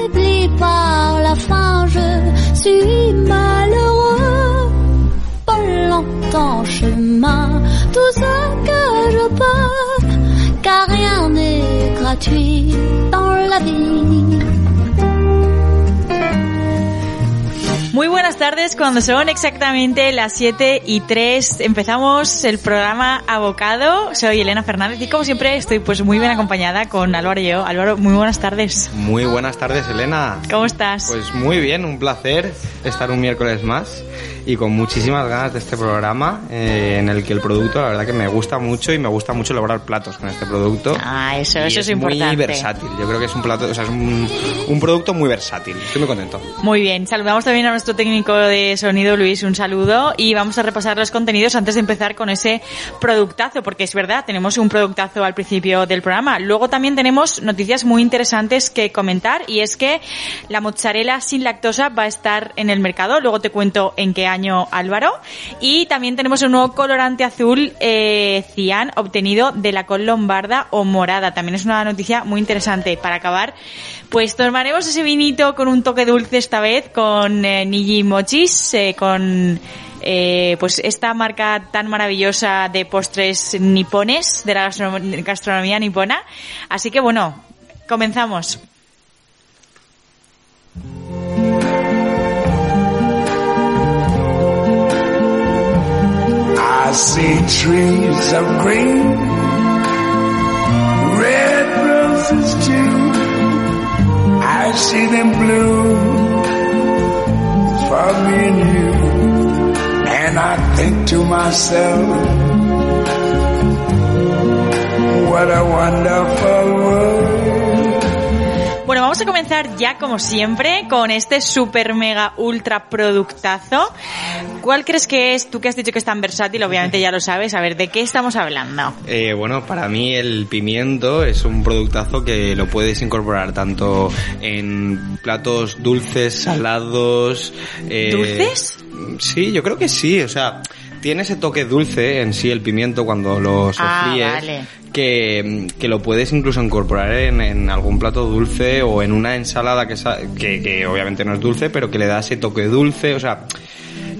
N'oublie par la fin, je suis malheureux. Pas longtemps chemin, tout ce que je peux, car rien n'est gratuit dans la vie. Tardes, cuando son exactamente las 7 y 3 empezamos el programa Abocado. Soy Elena Fernández y como siempre estoy pues muy bien acompañada con Álvaro y yo. Álvaro, muy buenas tardes. Muy buenas tardes, Elena. ¿Cómo estás? Pues muy bien, un placer estar un miércoles más y con muchísimas ganas de este programa eh, en el que el producto, la verdad que me gusta mucho y me gusta mucho elaborar platos con este producto. Ah, eso, Y eso es, es importante. muy versátil. Yo creo que es un plato, o sea, es un, un producto muy versátil. Estoy muy contento. Muy bien, saludamos también a nuestro técnico de sonido, Luis, un saludo y vamos a repasar los contenidos antes de empezar con ese productazo, porque es verdad, tenemos un productazo al principio del programa. Luego también tenemos noticias muy interesantes que comentar y es que la mozzarella sin lactosa va a estar en el mercado, luego te cuento en qué año Álvaro. Y también tenemos un nuevo colorante azul eh, cian obtenido de la col lombarda o morada. También es una noticia muy interesante. Para acabar, pues tomaremos ese vinito con un toque dulce esta vez con eh, Niji Eh, con eh, pues esta marca tan maravillosa de postres nipones, de la gastronom- gastronomía nipona. Así que bueno, comenzamos. Green, red roses for me and you. And I think to myself, what a wonderful world. Vamos a comenzar ya como siempre con este super mega ultra productazo. ¿Cuál crees que es? Tú que has dicho que es tan versátil, obviamente ya lo sabes. A ver, ¿de qué estamos hablando? Eh, bueno, para mí el pimiento es un productazo que lo puedes incorporar tanto en platos dulces, salados. eh, ¿Dulces? Sí, yo creo que sí. O sea, tiene ese toque dulce en sí el pimiento cuando lo Ah, sofríes. vale. Que, que lo puedes incluso incorporar en, en algún plato dulce o en una ensalada que, que, que obviamente no es dulce, pero que le da ese toque dulce. O sea,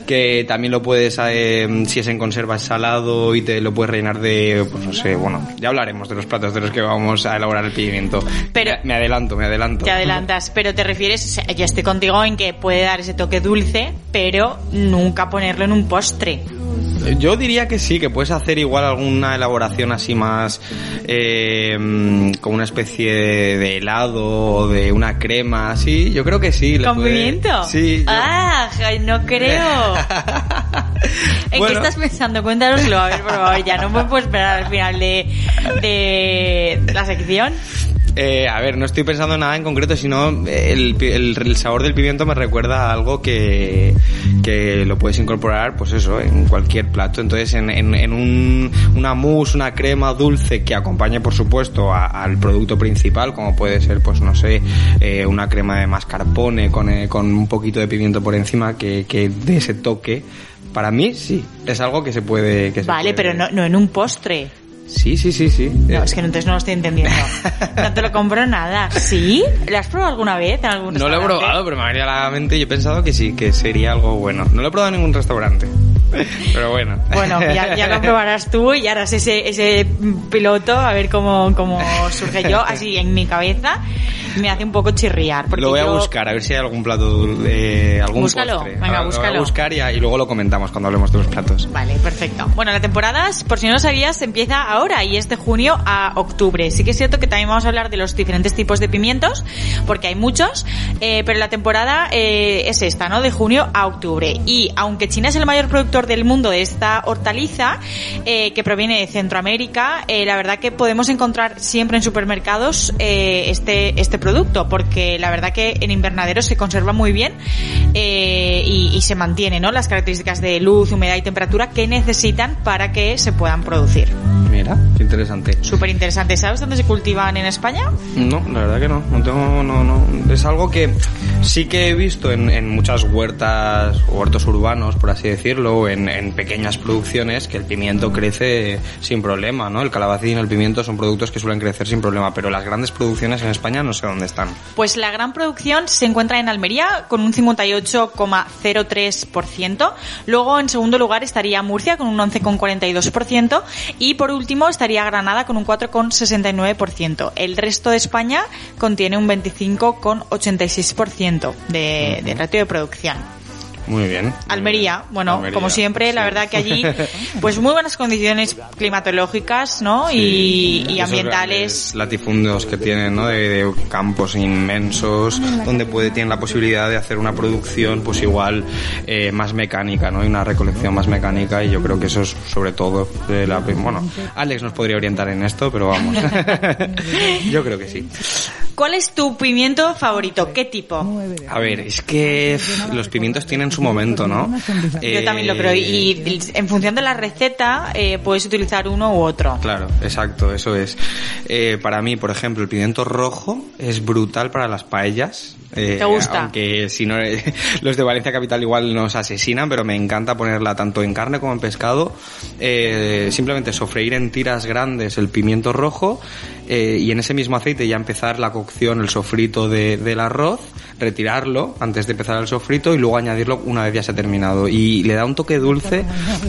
que también lo puedes, eh, si es en conserva es salado y te lo puedes rellenar de, pues no sé, bueno, ya hablaremos de los platos de los que vamos a elaborar el pimiento. Pero- me, me adelanto, me adelanto. Te adelantas, pero te refieres, o sea, yo estoy contigo en que puede dar ese toque dulce, pero nunca ponerlo en un postre. Yo diría que sí, que puedes hacer igual alguna elaboración así más eh, como una especie de helado o de una crema, así. Yo creo que sí. ¿Con puede- pimiento? Sí. yo- Ah, no creo. ¿En qué estás pensando? Cuéntanoslo, a ver, por favor, ya no me puedo esperar al final de, de la sección. Eh, a ver, no estoy pensando en nada en concreto, sino el, pi- el- el sabor del pimiento me recuerda a algo que, que lo puedes incorporar, pues eso, en cualquier plato. Entonces, en, en, en un, una mousse, una crema dulce que acompañe, por supuesto, a- al producto principal, como puede ser, pues no sé, eh, una crema de mascarpone con, eh, con un poquito de pimiento por encima que, que dé ese toque. Para mí, sí, es algo que se puede... Que se Vale, puede- pero no, no en un postre. Sí, sí, sí, sí. No, Eh, es que entonces no lo estoy entendiendo. No te lo compro nada. ¿Sí? ¿Lo has probado alguna vez en algún No lo he probado, pero me ha venido a la mente y he pensado que sí, que sería algo bueno. No lo he probado en ningún restaurante. Pero bueno. Bueno, ya, ya lo probarás tú y harás ese, ese piloto a ver cómo, cómo surge yo. Así en mi cabeza me hace un poco chirriar. Porque Lo voy a yo- buscar, a ver si hay algún plato, eh, algún Búscalo, postre. venga, Ahora Lo voy búscalo. a buscar y, y luego lo comentamos cuando hablemos de los platos. Vale, perfecto. Bueno, la temporada, por si no lo sabías, empieza ahora y es de junio a octubre. Sí que es cierto que también vamos a hablar de los diferentes tipos de pimientos, porque hay muchos. Eh, pero la temporada eh, es esta, ¿no? De junio a octubre. Y aunque China es el mayor productor del mundo de esta hortaliza, eh, que proviene de Centroamérica, eh, la verdad que podemos encontrar siempre en supermercados eh, este, este producto, porque la verdad que en invernaderos se conserva muy bien eh, y, y se mantiene, ¿no? Las características de luz, humedad y temperatura que necesitan para que se puedan producir. Mira, qué interesante. Súper interesante. ¿Sabes dónde se cultivan en España? No, la verdad que no. No tengo, no, no. Es algo que sí que he visto en, en muchas huertas, huertos urbanos, por así decirlo, o en, en pequeñas producciones, que el pimiento crece sin problema, ¿no? El calabacín y el pimiento son productos que suelen crecer sin problema, pero las grandes producciones en España no sé dónde están. Pues la gran producción se encuentra en Almería con un 58,03%. Luego en segundo lugar estaría Murcia con un 11,42% y por último estaría Granada con un 4,69%. El resto de España contiene un 25,86% de, de ratio de producción. Muy bien. Almería, bueno, Almería, como siempre, la sí. verdad que allí, pues muy buenas condiciones climatológicas, ¿no? y, y ambientales. latifundios que tienen, ¿no? De, de campos inmensos, donde puede, tienen la posibilidad de hacer una producción, pues igual, eh, más mecánica, ¿no? Y una recolección más mecánica, y yo creo que eso es sobre todo de la, bueno, Alex nos podría orientar en esto, pero vamos. yo creo que sí. ¿Cuál es tu pimiento favorito? ¿Qué tipo? A ver, es que pff, los pimientos tienen su momento, ¿no? Yo también lo creo. Y y en función de la receta, eh, puedes utilizar uno u otro. Claro, exacto, eso es. Eh, para mí, por ejemplo, el pimiento rojo es brutal para las paellas. Eh, ¿Te gusta? Aunque si no, los de Valencia Capital igual nos asesinan, pero me encanta ponerla tanto en carne como en pescado. Eh, simplemente sofreír en tiras grandes el pimiento rojo eh, y en ese mismo aceite ya empezar la cocción, el sofrito de- del arroz, retirarlo antes de empezar el sofrito y luego añadirlo una vez ya se ha terminado. Y le da un toque dulce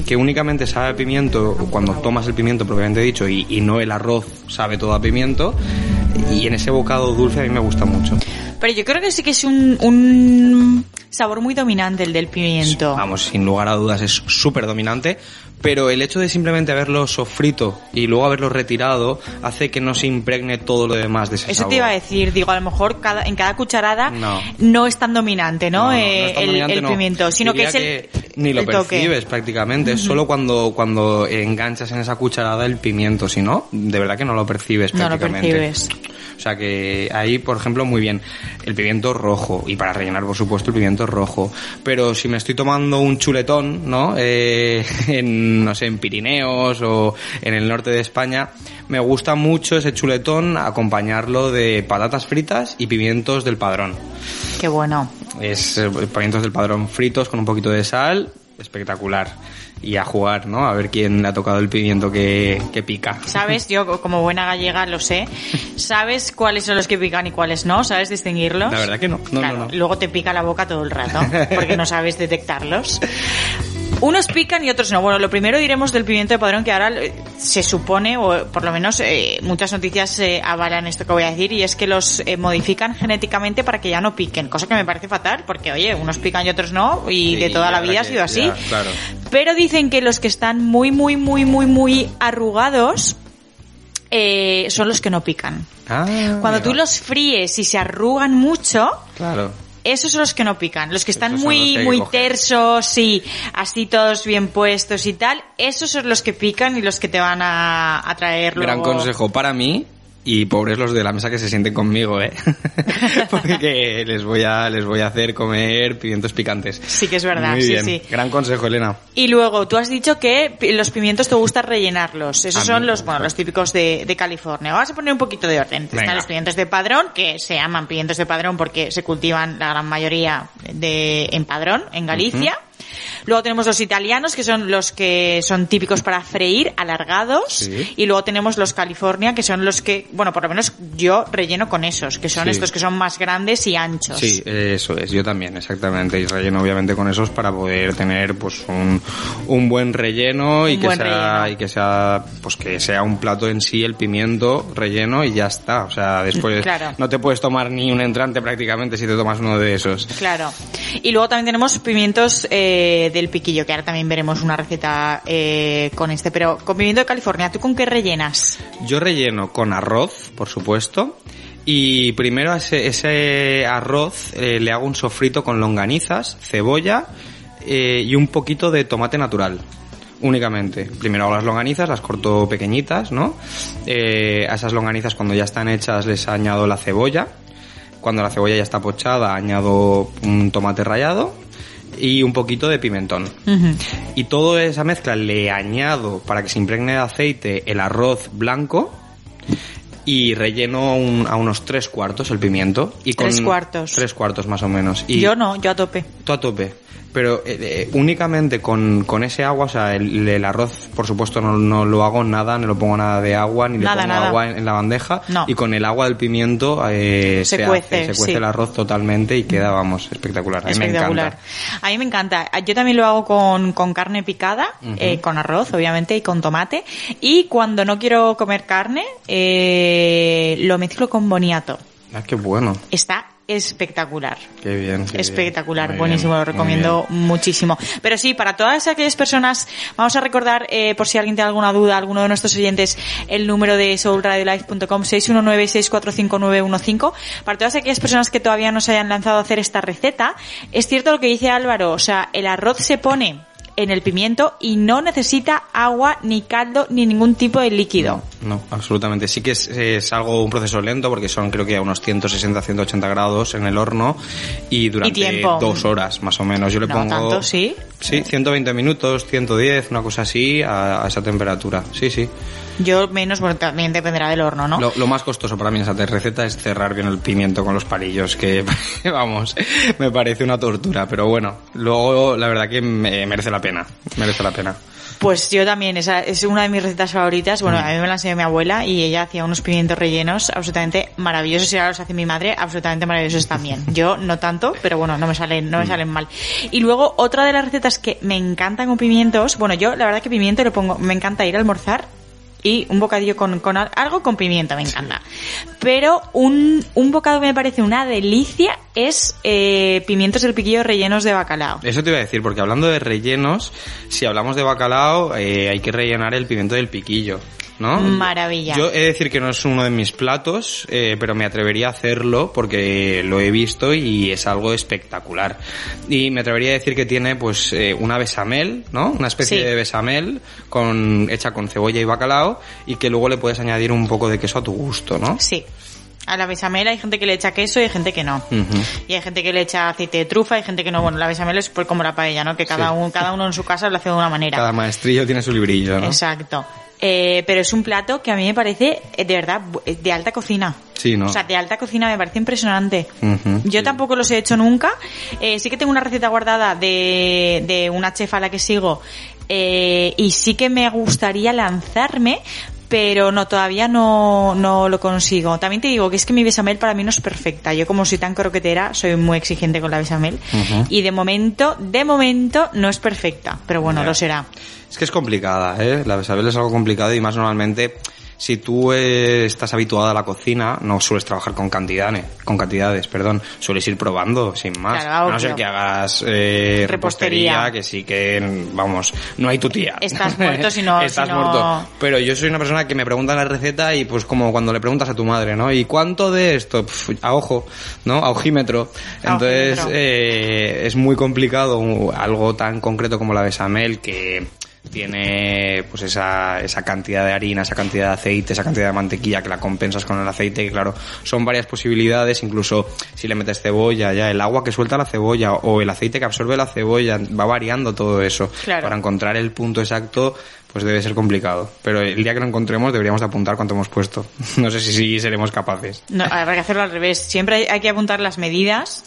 que únicamente sabe a pimiento cuando tomas el pimiento propiamente dicho y, y no el arroz sabe todo a pimiento. Y en ese bocado dulce a mí me gusta mucho. Pero yo creo que sí que es un, un sabor muy dominante el del pimiento. Vamos, sin lugar a dudas es súper dominante, pero el hecho de simplemente haberlo sofrito y luego haberlo retirado hace que no se impregne todo lo demás de ese Eso sabor. te iba a decir, digo, a lo mejor cada, en cada cucharada No. es tan dominante, ¿no? No, no, no Eh, tan el, dominante, el no. pimiento, sino que Diría es el, ni lo el toque. percibes prácticamente, es solo cuando cuando enganchas en esa cucharada el pimiento, si no, de verdad que no lo percibes No lo prácticamente. percibes. O sea que ahí, por ejemplo, muy bien. El pimiento rojo. Y para rellenar, por supuesto, el pimiento rojo. Pero si me estoy tomando un chuletón, ¿no? Eh, en, no sé, en Pirineos o en el norte de España, me gusta mucho ese chuletón acompañarlo de patatas fritas y pimientos del padrón. Qué bueno. Es eh, pimientos del padrón fritos con un poquito de sal. Espectacular. Y a jugar, ¿no? A ver quién le ha tocado el pimiento que, que pica. ¿Sabes? Yo como buena gallega lo sé. ¿Sabes cuáles son los que pican y cuáles no? ¿Sabes distinguirlos? La verdad que no. No, Claro, no, no. Luego te pica la boca todo el rato porque no sabes detectarlos. Unos pican y otros no. Bueno, lo primero diremos del pimiento de padrón que ahora eh, se supone, o por lo menos eh, muchas noticias eh, avalan esto que voy a decir, y es que los eh, modifican genéticamente para que ya no piquen, cosa que me parece fatal, porque oye, unos pican y otros no, y de toda la vida ha sido así. ya, claro. Pero dicen que los que están muy, muy, muy, muy, muy arrugados eh, son los que no pican. Ah, Cuando tú los fríes y se arrugan mucho, Claro. Esos son los que no pican. Los que están muy, que muy coger. tersos y así todos bien puestos y tal, esos son los que pican y los que te van a, a traer Gran luego- consejo para mí y pobres los de la mesa que se sienten conmigo, ¿eh? Porque les voy a les voy a hacer comer pimientos picantes. Sí que es verdad, Muy sí, bien. sí. Gran consejo, Elena. Y luego, tú has dicho que los pimientos te gusta rellenarlos. Esos A son los, bueno, los típicos de, de California. Vamos a poner un poquito de orden. Venga. Están los pimientos de padrón, que se llaman pimientos de padrón porque se cultivan la gran mayoría de, en padrón, en Galicia. Luego tenemos los italianos, que son los que son típicos para freír, alargados. Sí. Y luego tenemos los California, que son los que, bueno, por lo menos yo relleno con esos, que son Sí. estos que son más grandes y anchos. Sí, eso es, yo también, exactamente. Y relleno obviamente con esos para poder tener pues un, un buen relleno y Un que sea relleno. y que sea pues que sea un plato en sí el pimiento relleno y ya está. O sea, después Claro. no te puedes tomar ni un entrante prácticamente si te tomas uno de esos. Claro. Y luego también tenemos pimientos eh, del piquillo, que ahora también veremos una receta eh, con este. Pero con de California, ¿tú con qué rellenas? Yo relleno con arroz, por supuesto, Y primero a ese, arroz eh, le hago un sofrito con longanizas, cebolla eh, y un poquito de tomate natural. Únicamente. Primero hago las longanizas, las corto pequeñitas, ¿no? A esas longanizas cuando ya están hechas les añado la cebolla. Cuando la cebolla ya está pochada añado un tomate rallado y un poquito de pimentón. Y toda esa mezcla le añado para que se impregne de aceite el arroz blanco y relleno un- a unos tres cuartos el pimiento. Y con Tres cuartos. Tres cuartos más o menos. Y Yo no, yo a tope. Tú a tope. Pero eh, únicamente con, con ese agua, o sea, el, el arroz, por supuesto, no, no lo hago nada, ni lo pongo nada de agua, ni Nada, le pongo nada. agua en, en la bandeja. No. Y con el agua del pimiento eh, Se se, cuece, hace, se cuece sí. el arroz totalmente y queda, vamos, espectacular. A mí me Espectacular. encanta. A mí me encanta. Yo también lo hago con, con carne picada, eh, con arroz, obviamente, y con tomate. Y cuando no quiero comer carne, eh, lo mezclo con boniato. Ah, qué bueno. Está espectacular. Qué bien. qué. Espectacular, buenísimo, bien, lo recomiendo muchísimo. Pero sí, para todas aquellas personas, vamos a recordar, eh, por si alguien tiene alguna duda, alguno de nuestros oyentes, el número de soulradiolife.com 619-645-915. Para todas aquellas personas que todavía no se hayan lanzado a hacer esta receta, es cierto lo que dice Álvaro, o sea, el arroz se pone en el pimiento y no necesita agua, ni caldo, ni ningún tipo de líquido. No, absolutamente. Sí que es, es algo, un proceso lento porque son creo que a unos 160, 180 grados en el horno y durante dos horas más o menos. Yo le No pongo... tanto, ¿sí? Sí, 120 minutos, 110, una cosa así, a, a esa temperatura. Sí, sí. Yo menos, bueno, también dependerá del horno, ¿no? Lo, lo más costoso para mí en esa receta es cerrar bien el pimiento con los palillos, que vamos, me parece una tortura, pero bueno, luego la verdad que me- merece la pena, merece la pena. Pues yo también, esa es una de mis recetas favoritas. Bueno, a mí me la enseñó mi abuela y ella hacía unos pimientos rellenos absolutamente maravillosos y ahora los hace mi madre absolutamente maravillosos también. Yo no tanto, pero bueno, no me salen, no me salen mal. Y luego otra de las recetas que me encantan con pimientos, bueno, yo la verdad que pimiento le pongo, me encanta ir a almorzar y un bocadillo con, con al- algo con pimiento, me encanta. Pero un, un bocado que me parece una delicia es eh, pimientos del piquillo rellenos de bacalao. Eso te iba a decir, porque hablando de rellenos, si hablamos de bacalao, eh, hay que rellenar el pimiento del piquillo, ¿no? Maravilla. Yo he de decir que no es uno de mis platos, eh, pero me atrevería a hacerlo porque lo he visto y es algo espectacular. Y me atrevería a decir que tiene pues eh, una besamel, ¿no? Una especie Sí. de besamel con, hecha con cebolla y bacalao y que luego le puedes añadir un poco de queso a tu gusto, ¿no? Sí. A la bechamel hay gente que le echa queso y hay gente que no. Y hay gente que le echa aceite de trufa, hay gente que no. Bueno, la bechamel es pues como la paella, ¿no? Que cada, Sí. uno, cada uno en su casa lo hace de una manera. Cada maestrillo tiene su librillo, ¿no? Exacto. Eh, pero es un plato que a mí me parece, eh, de verdad, eh, de alta cocina. Sí, ¿no? O sea, de alta cocina me parece impresionante. Yo sí. tampoco los he hecho nunca. Eh, sí que tengo una receta guardada de, de una chef a la que sigo eh, y sí que me gustaría lanzarme, pero no, todavía no, no lo consigo. También te digo que es que mi besamel para mí no es perfecta. Yo como soy tan croquetera, soy muy exigente con la besamel. Y de momento, de momento no es perfecta, pero bueno, lo será. Es que es complicada, ¿eh? La bechamel es algo complicado y más normalmente si tú eh, estás habituada a la cocina, no sueles trabajar con cantidades, con cantidades, perdón, sueles ir probando sin más. Claro, a no ser que hagas eh, Repostería. repostería, que sí que, vamos, no hay tu tía. Estás muerto si no- Estás si no- muerto. Pero yo soy una persona que me pregunta la receta y pues como cuando le preguntas a tu madre, ¿no? ¿Y cuánto de esto? A ojo, ¿no? A ojímetro. A Entonces, ojímetro. eh, es muy complicado algo tan concreto como la bechamel que tiene pues esa, esa cantidad de harina, esa cantidad de aceite, esa cantidad de mantequilla que la compensas con el aceite, que claro, son varias posibilidades, incluso si le metes cebolla, ya el agua que suelta la cebolla o el aceite que absorbe la cebolla, va variando todo eso. Claro. Para encontrar el punto exacto, pues debe ser complicado. Pero el día que lo encontremos deberíamos de apuntar cuánto hemos puesto. No sé si, si seremos capaces. No, habrá que hacerlo al revés. Siempre hay, hay que apuntar las medidas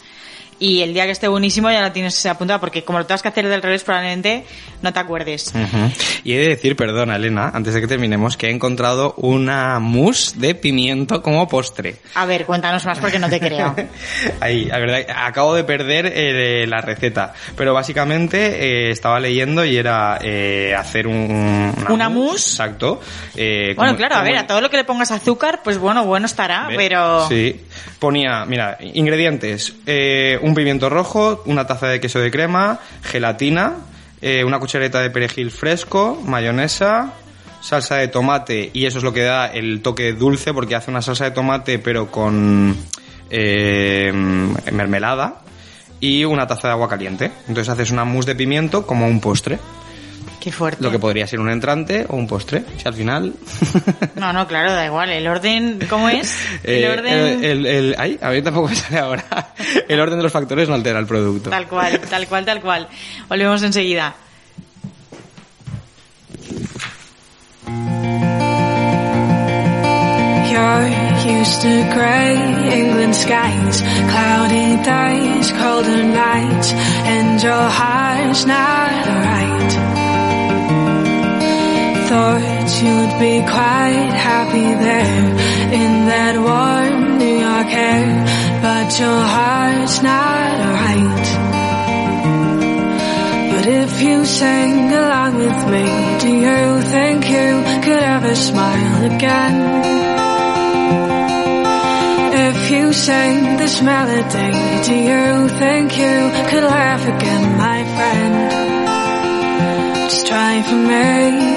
y el día que esté buenísimo ya lo tienes apuntado porque como lo tengas que hacer del revés probablemente no te acuerdes. Ujú. Y he de decir, perdona Elena, antes de que terminemos, que he encontrado una mousse de pimiento como postre. A ver, cuéntanos más porque no te creo. Ahí, la verdad, acabo de perder eh, la receta, pero básicamente eh, estaba leyendo y era eh, hacer un, ¿Una mousse? Exacto. eh, Bueno, como- claro, a ver, a todo lo que le pongas azúcar, pues bueno, bueno estará, pero... Sí, ponía, mira, ingredientes, eh, un pimiento rojo, una taza de queso de crema, gelatina, eh, una cuchareta de perejil fresco, mayonesa, salsa de tomate y eso es lo que da el toque dulce porque hace una salsa de tomate pero con eh, mermelada y una taza de agua caliente. Entonces haces una mousse de pimiento como un postre. Qué fuerte. Lo que podría ser un entrante o un postre. Si al final... No, no, claro, da igual. El orden, ¿cómo es? El Eh, orden... el- el- el- ay, a mí tampoco me sale ahora. El orden de los factores no altera el producto. Tal cual, tal cual, tal cual. Volvemos enseguida. You're used to grey England skies, cloudy days, colder nights, and your heart's not right. You'd be quite happy there in that warm New York air, but your heart's not right. But if you sang along with me, do you think you could ever smile again? If you sang this melody, do you think you could laugh again, my friend? Just try for me.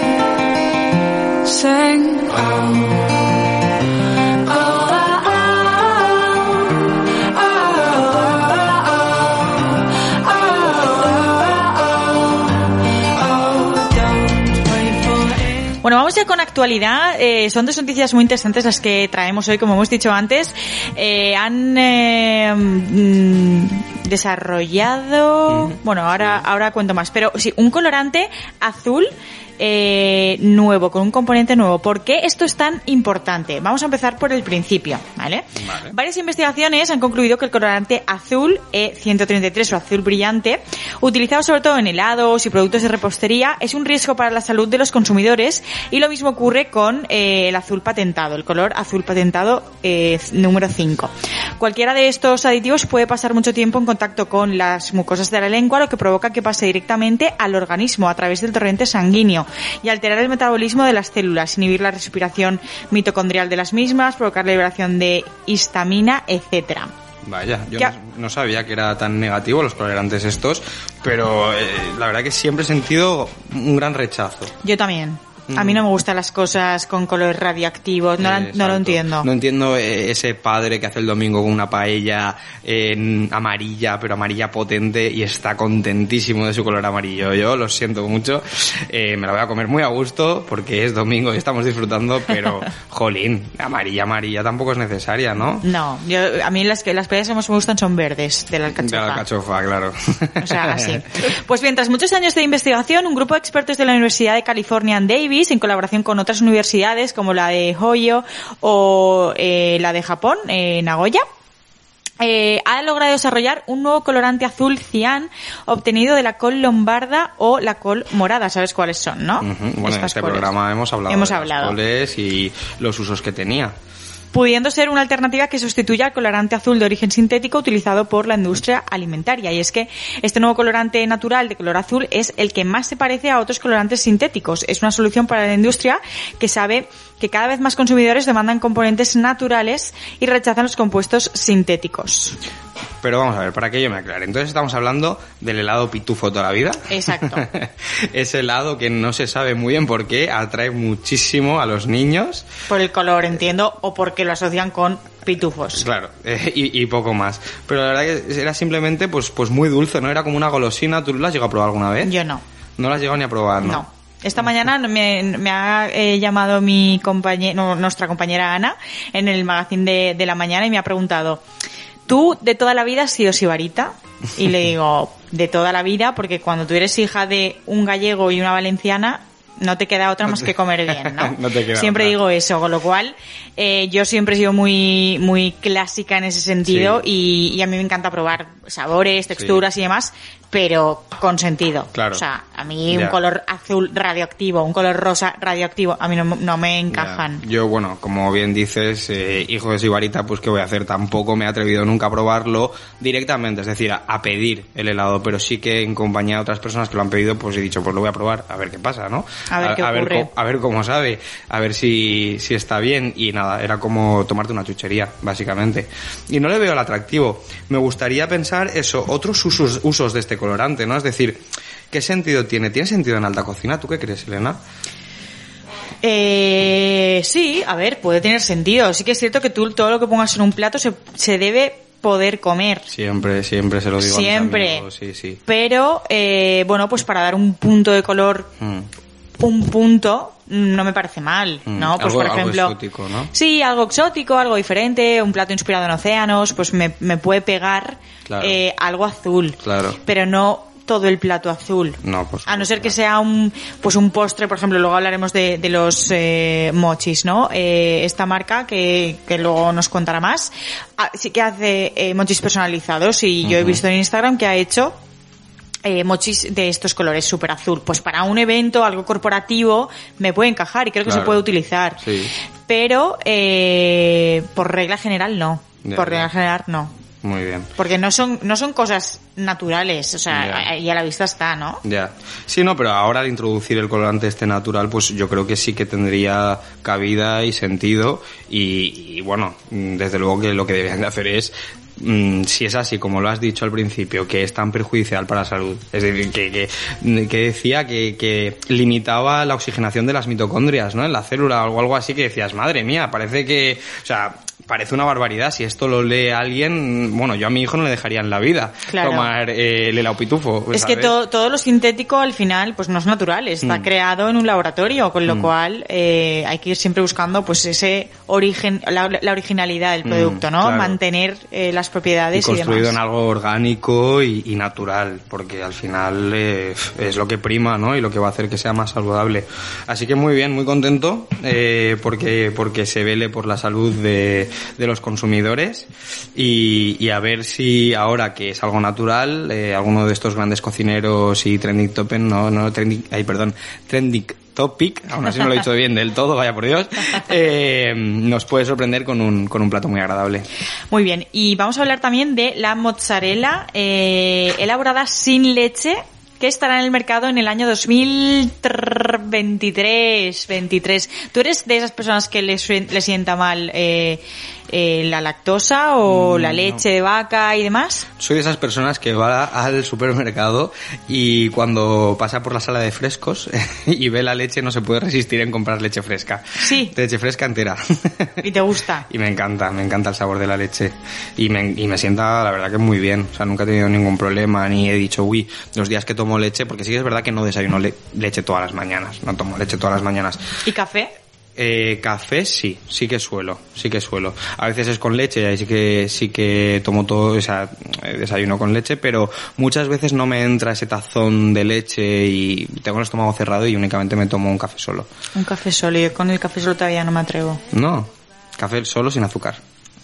Bueno, vamos ya con actualidad. Eh, son dos noticias muy interesantes las que traemos hoy, como hemos dicho antes. Eh, han eh, mm, desarrollado, bueno, ahora ahora cuento más, pero sí, un colorante azul eh, nuevo, con un componente nuevo. ¿Por qué esto es tan importante? Vamos a empezar por el principio, ¿vale? Vale. Varias investigaciones han concluido que el colorante azul E133 o azul brillante, utilizado sobre todo en helados y productos de repostería, es un riesgo para la salud de los consumidores y lo mismo ocurre con eh, el azul patentado, el color azul patentado eh, número 5. Cualquiera de estos aditivos puede pasar mucho tiempo en contacto con las mucosas de la lengua, lo que provoca que pase directamente al organismo a través del torrente sanguíneo y alterar el metabolismo de las células, inhibir la respiración mitocondrial de las mismas, provocar la liberación de histamina, etcétera. Vaya, yo ¿Qué no, ha- no sabía que era tan negativo los colorantes estos, pero eh, la verdad que siempre he sentido un gran rechazo. Yo también. A mí no me gustan las cosas con colores radioactivos, no, Eh, no lo entiendo. No entiendo eh, ese padre que hace el domingo con una paella amarilla, pero amarilla potente y está contentísimo de su color amarillo. Yo lo siento mucho. Eh, me la voy a comer muy a gusto porque es domingo y estamos disfrutando, pero jolín, amarilla, amarilla tampoco es necesaria, ¿no? No, yo, a mí las que las payas que más me gustan son verdes, de la De alcachofa. la alcachofa, claro. O sea, así. Pues bien, tras muchos años de investigación, un grupo de expertos de la Universidad de California en Davis, en colaboración con otras universidades como la de Hoyo o eh, la de Japón, eh, Nagoya, eh, ha logrado desarrollar un nuevo colorante azul cian obtenido de la col lombarda o la col morada. ¿Sabes cuáles son, no? Bueno, en este coles. programa hemos hablado Hemos de las hablado. coles y los usos que tenía. Pudiendo ser una alternativa que sustituya al colorante azul de origen sintético utilizado por la industria alimentaria. Y es que este nuevo colorante natural de color azul es el que más se parece a otros colorantes sintéticos. Es una solución para la industria que sabe que cada vez más consumidores demandan componentes naturales y rechazan los compuestos sintéticos. Pero vamos a ver, para que yo me aclare. Entonces estamos hablando del helado pitufo toda la vida. Exacto. Ese helado que no se sabe muy bien por qué atrae muchísimo a los niños. Por el color, entiendo, o porque lo asocian con pitufos. Claro, eh, y, y poco más. Pero la verdad que era simplemente pues, pues muy dulce, ¿no? Era como una golosina. ¿Tú la has llegado a probar alguna vez? Yo no. No la has llegado ni a probar, ¿no? No. Esta mañana me, me ha eh, llamado mi compañera, nuestra compañera Ana en el magazine de, de la mañana y me ha preguntado, ¿tú de toda la vida has sido sibarita? Y le digo, de toda la vida, porque cuando tú eres hija de un gallego y una valenciana, no te queda otra más que comer bien, ¿no? No te queda siempre otra. digo eso, con lo cual eh, yo siempre he sido muy, muy clásica en ese sentido y, y a mí me encanta probar sabores, texturas y demás, pero con sentido. Claro. O sea, a mí un color azul radioactivo, un color rosa radioactivo, a mí no, no me encajan. Yo, bueno, como bien dices, eh, hijo de Sibarita, pues ¿qué voy a hacer? Tampoco me he atrevido nunca a probarlo directamente, es decir, a, a pedir el helado, pero sí que en compañía de otras personas que lo han pedido, pues he dicho, pues lo voy a probar, a ver qué pasa, ¿no? A ver qué co- a ver cómo sabe, a ver si, si está bien y nada, era como tomarte una chuchería, básicamente. Y no le veo el atractivo. Me gustaría pensar eso, otros usos, usos de este colorante, ¿no? Es decir, ¿qué sentido tiene? ¿Tiene sentido en alta cocina? ¿Tú qué crees, Elena? Eh, sí, a ver, puede tener sentido. Sí que es cierto que tú todo lo que pongas en un plato se, se debe poder comer. Siempre, siempre se lo digo a mis Siempre. amigos, sí, sí. Pero, eh, bueno, pues para dar un punto de color, Mm. Un punto, no me parece mal, Mm, ¿no? Pues algo- por algo ejemplo. exótico, ¿no? Sí, algo exótico, algo diferente, un plato inspirado en océanos, pues me, me puede pegar Claro. eh, algo azul. Claro. Pero no todo el plato azul. No, por A no ser que sea un, pues un postre, por ejemplo, luego hablaremos de, de los eh, mochis, ¿no? Eh, esta marca que, que luego nos contará más, ah, sí que hace eh, mochis personalizados y yo he visto en Instagram que ha hecho eh, mochis de estos colores súper azul. Pues para un evento, algo corporativo, me puede encajar y creo que se puede utilizar. Sí. Pero eh, por regla general no. Por regla general no. Muy bien. Porque no son, no son cosas naturales, o sea, Ya. y a la vista está, ¿no? Ya. Sí, no, pero ahora al introducir el colorante este natural, pues yo creo que sí que tendría cabida y sentido. Y, y, bueno, desde luego que lo que deberían de hacer es, mm, si es así, como lo has dicho al principio, que es tan perjudicial para la salud. Es decir, que, que, que decía que, que limitaba la oxigenación de las mitocondrias, ¿no? En la célula o algo así que decías, madre mía, parece que, o sea, parece una barbaridad. Si esto lo lee alguien, bueno, yo a mi hijo no le dejaría en la vida Claro. tomar eh, el helado pitufo. Es que ¿sabes? todo, lo sintético al final pues no es natural, está Mm. creado en un laboratorio, con lo cual eh, hay que ir siempre buscando pues ese origen, la, la originalidad del Mm, producto, ¿no? claro. Mantener eh, las propiedades y, construido demás. en algo orgánico y, y natural, porque al final eh, es lo que prima, ¿no? Y lo que va a hacer que sea más saludable. Así que muy bien, muy contento, eh, porque, porque se vele por la salud de, de los consumidores y, y a ver si ahora que es algo natural, eh, alguno de estos grandes cocineros y trending topic, no, no, trending, ay, perdón, trending topic, aún así no lo he dicho bien del todo, vaya por Dios, eh, nos puede sorprender con un, con un plato muy agradable. Muy bien, y vamos a hablar también de la mozzarella eh, elaborada sin leche que estará en el mercado en el año 2023. 23. ¿Tú eres de esas personas que le, suen- le sienta mal eh, eh, la lactosa o la leche de vaca y demás? Soy de esas personas que va al supermercado y cuando pasa por la sala de frescos y ve la leche no se puede resistir en comprar leche fresca. Sí. Leche fresca entera. ¿Y te gusta? Y me encanta, me encanta el sabor de la leche. Y me, y me sienta, la verdad, que muy bien. O sea, nunca he tenido ningún problema, ni he dicho, uy, los días que tomo leche, porque sí que es verdad que no desayuno le- leche todas las mañanas. No tomo leche todas las mañanas. ¿Y café? Eh, café sí, sí que suelo, sí que suelo. A veces es con leche, y ahí sí que sí que tomo todo, o sea, eh, desayuno con leche, pero muchas veces no me entra ese tazón de leche y tengo el estómago cerrado y únicamente me tomo un café solo. Un café solo. Yo con el café solo todavía no me atrevo. No, café solo sin azúcar.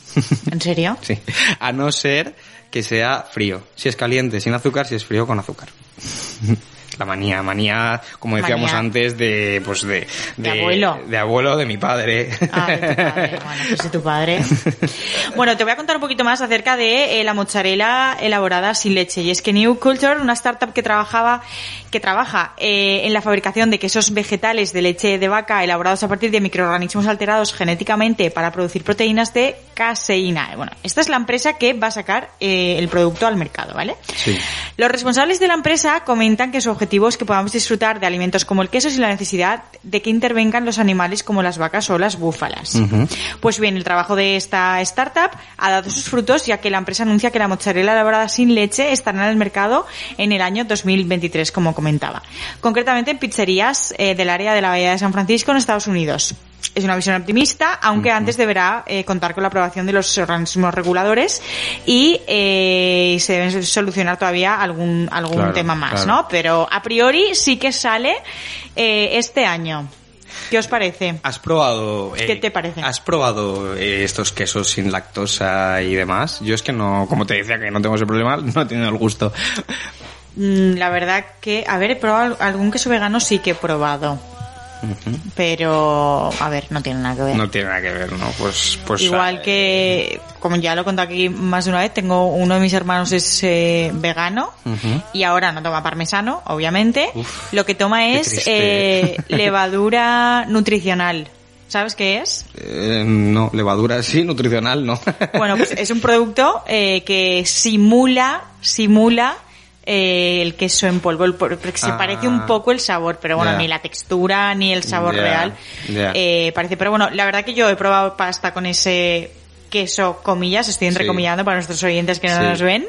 ¿En serio? Sí, a no ser que sea frío. Si es caliente sin azúcar, si es frío con azúcar. La manía, manía, como decíamos Manía. antes, de, pues de, De abuelo. de abuelo, de mi padre. Ah, de tu padre. Bueno, pues de tu padre. Bueno, te voy a contar un poquito más acerca de eh, la mozzarella elaborada sin leche. Y es que New Culture, una startup que trabajaba, que trabaja eh, en la fabricación de quesos vegetales de leche de vaca elaborados a partir de microorganismos alterados genéticamente para producir proteínas de caseína. Bueno, esta es la empresa que va a sacar eh, el producto al mercado, ¿vale? Sí. Los responsables de la empresa comentan que su objetivo es que podamos disfrutar de alimentos como el queso sin la necesidad de que intervengan los animales como las vacas o las búfalas. Pues bien, el trabajo de esta startup ha dado sus frutos ya que la empresa anuncia que la mozzarella elaborada sin leche estará en el mercado en el año 2023, como comentaba. Concretamente en pizzerías eh, del área de la Bahía de San Francisco en Estados Unidos. Es una visión optimista, aunque antes deberá eh, contar con la aprobación de los organismos reguladores y eh, se deben solucionar todavía algún algún Claro, tema más, claro. ¿no? Pero a priori sí que sale eh, este año. ¿Qué os parece? ¿Has probado... eh, ¿Qué te parece? ¿Has probado eh, estos quesos sin lactosa y demás? Yo es que no, como te decía que no tengo ese problema, no he tenido el gusto. Mm, La verdad que, a ver, he probado algún queso vegano sí que he probado. Pero, a ver, no tiene nada que ver. No tiene nada que ver, ¿no? Pues... pues Igual eh, que, como ya lo he contado aquí más de una vez, tengo uno de mis hermanos es eh, vegano y ahora no toma parmesano, obviamente. Uf, lo que toma es eh, levadura nutricional. ¿Sabes qué es? eh, no, levadura sí, nutricional no. Bueno, pues es un producto eh, que simula, simula eh, el queso en polvo, el- porque se Ah. parece un poco el sabor, pero bueno, ni la textura ni el sabor real eh, parece. Pero bueno, la verdad que yo he probado pasta con ese queso, comillas, estoy entrecomillando para nuestros oyentes que no Sí. nos ven,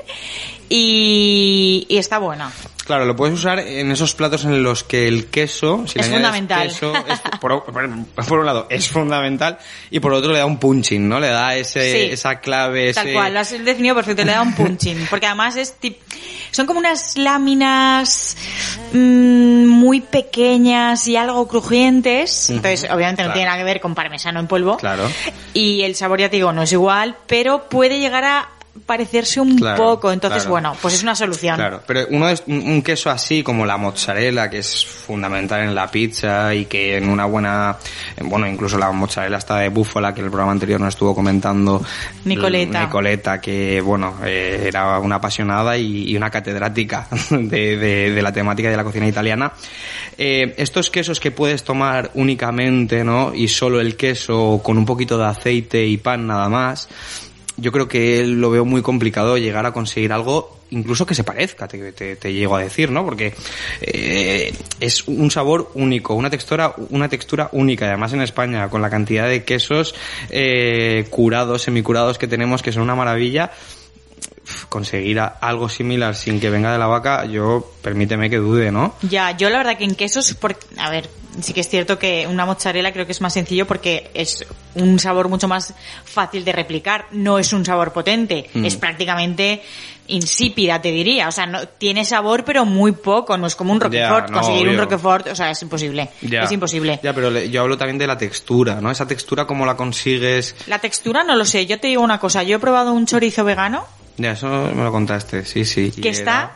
y, y está buena. Claro, lo puedes usar en esos platos en los que el queso, si Es le fundamental. queso, es- por, un lado es fundamental y por otro le da un punching, ¿no? Le da ese, Sí. esa clave, Tal ese... cual, lo has definido perfecto, le da un punching. Porque además es tip- son como unas láminas mm, muy pequeñas y algo crujientes. Entonces, obviamente no tiene nada que ver con parmesano en polvo. Claro. Y el sabor, ya te digo, no es igual, pero puede llegar a parecerse un Claro, poco. Entonces, claro. bueno, pues es una solución. Claro, pero uno es un queso así como la mozzarella, que es fundamental en la pizza y que en una buena, bueno, incluso la mozzarella está de búfala, que en el programa anterior nos estuvo comentando Nicoleta. Nicoleta, que bueno, eh, era una apasionada y, y una catedrática de, de- de la temática de la cocina italiana. Eh, estos quesos que puedes tomar únicamente, ¿no? Y solo el queso con un poquito de aceite y pan nada más, yo creo que lo veo muy complicado llegar a conseguir algo incluso que se parezca, te, te- te llego a decir, ¿no? Porque eh, es un sabor único, una textura, una textura única. Y además en España, con la cantidad de quesos eh, curados, semicurados que tenemos, que son una maravilla, conseguir algo similar sin que venga de la vaca, yo permíteme que dude, ¿no? Ya, yo la verdad que en quesos, por, a ver, sí que es cierto que una mozzarella creo que es más sencillo porque es un sabor mucho más fácil de replicar, no es un sabor potente, Mm. es prácticamente insípida, te diría, o sea, no tiene sabor pero muy poco, no es como un roquefort, no, conseguir un roquefort, o sea, es imposible, Ya. es imposible. Ya, pero le- yo hablo también de la textura, ¿no? Esa textura, ¿cómo la consigues? La textura no lo sé, yo te digo una cosa, yo he probado un chorizo vegano Ya, eso me lo contaste, sí, sí. que está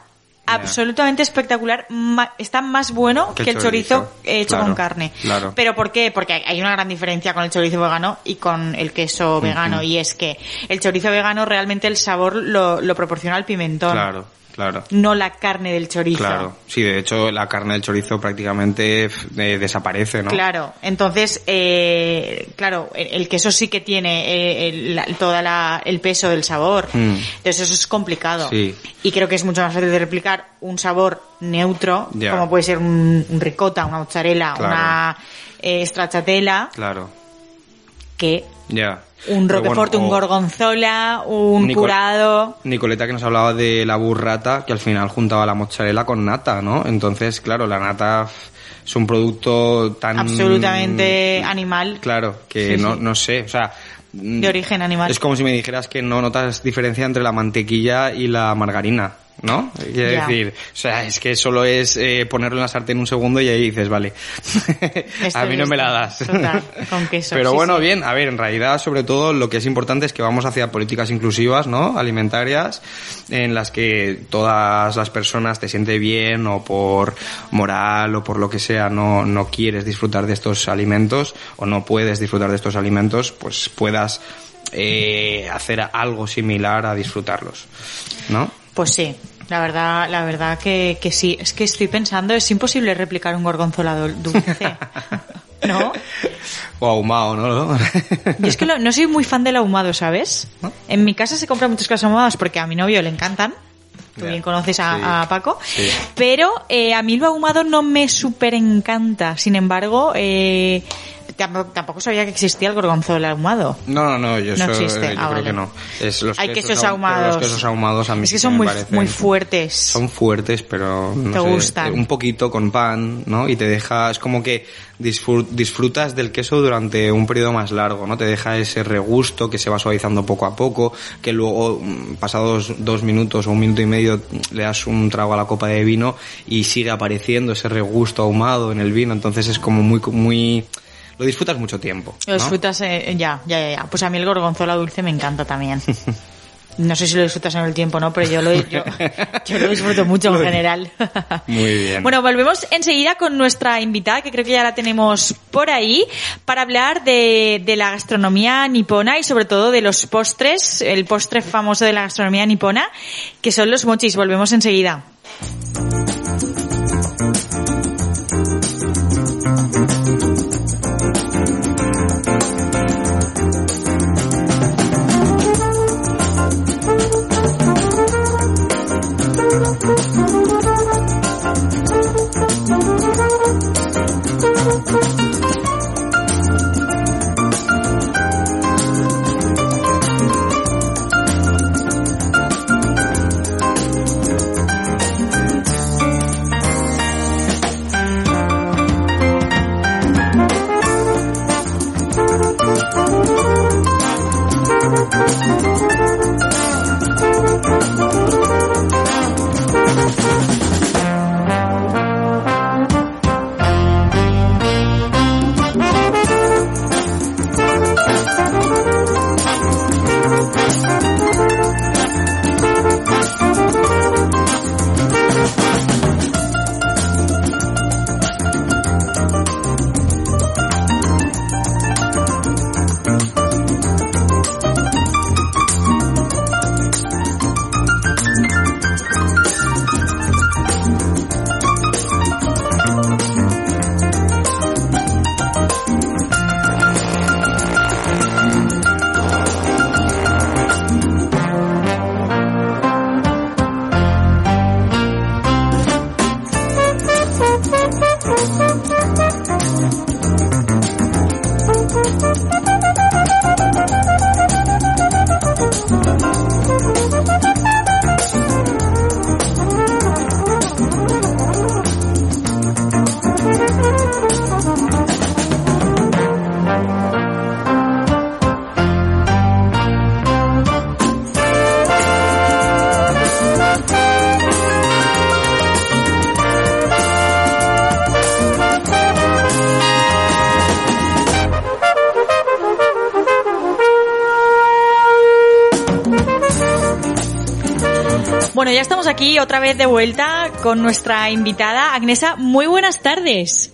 absolutamente espectacular, ma- está más bueno Que que el chorizo, chorizo, hecho claro, con carne. claro. ¿Pero por qué? Porque hay- hay una gran diferencia con el chorizo vegano y con el queso vegano y es que el chorizo vegano realmente el sabor lo, lo proporciona el pimentón, Claro, claro. no la carne del chorizo. Claro, sí, de hecho la carne del chorizo prácticamente eh, desaparece, ¿no? Claro, entonces, eh, claro, el, el queso sí que tiene eh, el, la- toda la- el peso del sabor. Mm. Entonces eso es complicado. Sí. Y creo que es mucho más fácil de replicar un sabor neutro, como puede ser un, un ricota, una mozzarella, Claro. una eh, stracciatella, Claro, que ya. Un roquefort, bueno, un gorgonzola, un Nicol- curado. Nicoleta que nos hablaba de la burrata, que al final juntaba la mozzarella con nata, ¿no? Entonces, claro, la nata es un producto tan... Absolutamente animal. Claro, que Sí, no, sí. no sé, o sea... mm, De origen animal. Es como si me dijeras que no notas diferencia entre la mantequilla y la margarina, ¿no? Quiero decir, o sea, es que solo es eh, ponerlo en la sartén un segundo y ahí dices, vale, a mí no me la das. Total, con queso, Pero sí, bueno, sí. bien, a ver, en realidad, sobre todo, lo que es importante es que vamos hacia políticas inclusivas, ¿no? Alimentarias, en las que todas las personas te siente bien o por moral o por lo que sea no, no quieres disfrutar de estos alimentos o no puedes disfrutar de estos alimentos, pues puedas eh, hacer algo similar a disfrutarlos, ¿no? Pues sí, la verdad, la verdad que, que sí. Es que estoy pensando, es imposible replicar un gorgonzola dul- dulce. ¿No? O ahumado, ¿no? Yo es que lo- no soy muy fan del ahumado, ¿sabes? ¿No? En mi casa se compran muchas cosas ahumadas porque a mi novio le encantan. Tú bien conoces a, sí. a Paco. Sí. Pero eh, a mí lo ahumado no me súper encanta. Sin embargo, eh, tampoco, tampoco sabía que existía el gorgonzola ahumado. No, no, no, yo, No eso, existe. eh, yo Ah, creo vale. que no. Es los Hay quesos ahum- ahumados. Los quesos ahumados a mí Es que son muy, muy fuertes. Son fuertes, pero no Te sé, gustan. un poquito con pan, ¿no? Y te deja, es como que disfrut- disfrutas del queso durante un periodo más largo, ¿no? Te deja ese regusto que se va suavizando poco a poco, que luego, mm, pasados dos minutos o un minuto y medio, mm, le das un trago a la copa de vino y sigue apareciendo ese regusto ahumado en el vino, entonces es como muy, muy, lo disfrutas mucho tiempo. Lo disfrutas, eh, ya, ya, ya, ya. Pues a mí el gorgonzola dulce me encanta también. No sé si lo disfrutas en el tiempo, ¿no? Pero yo lo, yo, yo lo disfruto mucho en general. Muy bien. Bueno, volvemos enseguida con nuestra invitada, que creo que ya la tenemos por ahí, para hablar de, de la gastronomía nipona y sobre todo de los postres, el postre famoso de la gastronomía nipona, que son los mochis. Volvemos enseguida. Aquí otra vez de vuelta con nuestra invitada Agnesa. Muy buenas tardes.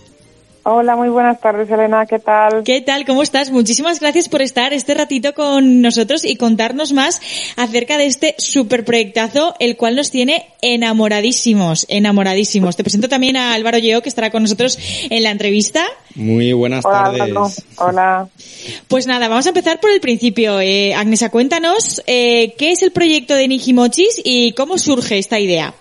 Hola, muy buenas tardes, Elena. ¿Qué tal? ¿Qué tal? ¿Cómo estás? Muchísimas gracias por estar este ratito con nosotros y contarnos más acerca de este super proyectazo, el cual nos tiene enamoradísimos, enamoradísimos. Te presento también a Álvaro Yeo, que estará con nosotros en la entrevista. Muy buenas Hola, tardes. Álvaro. Hola. Pues nada, vamos a empezar por el principio. Eh, Agnesa, cuéntanos eh, qué es el proyecto de Nijimochis y cómo surge esta idea.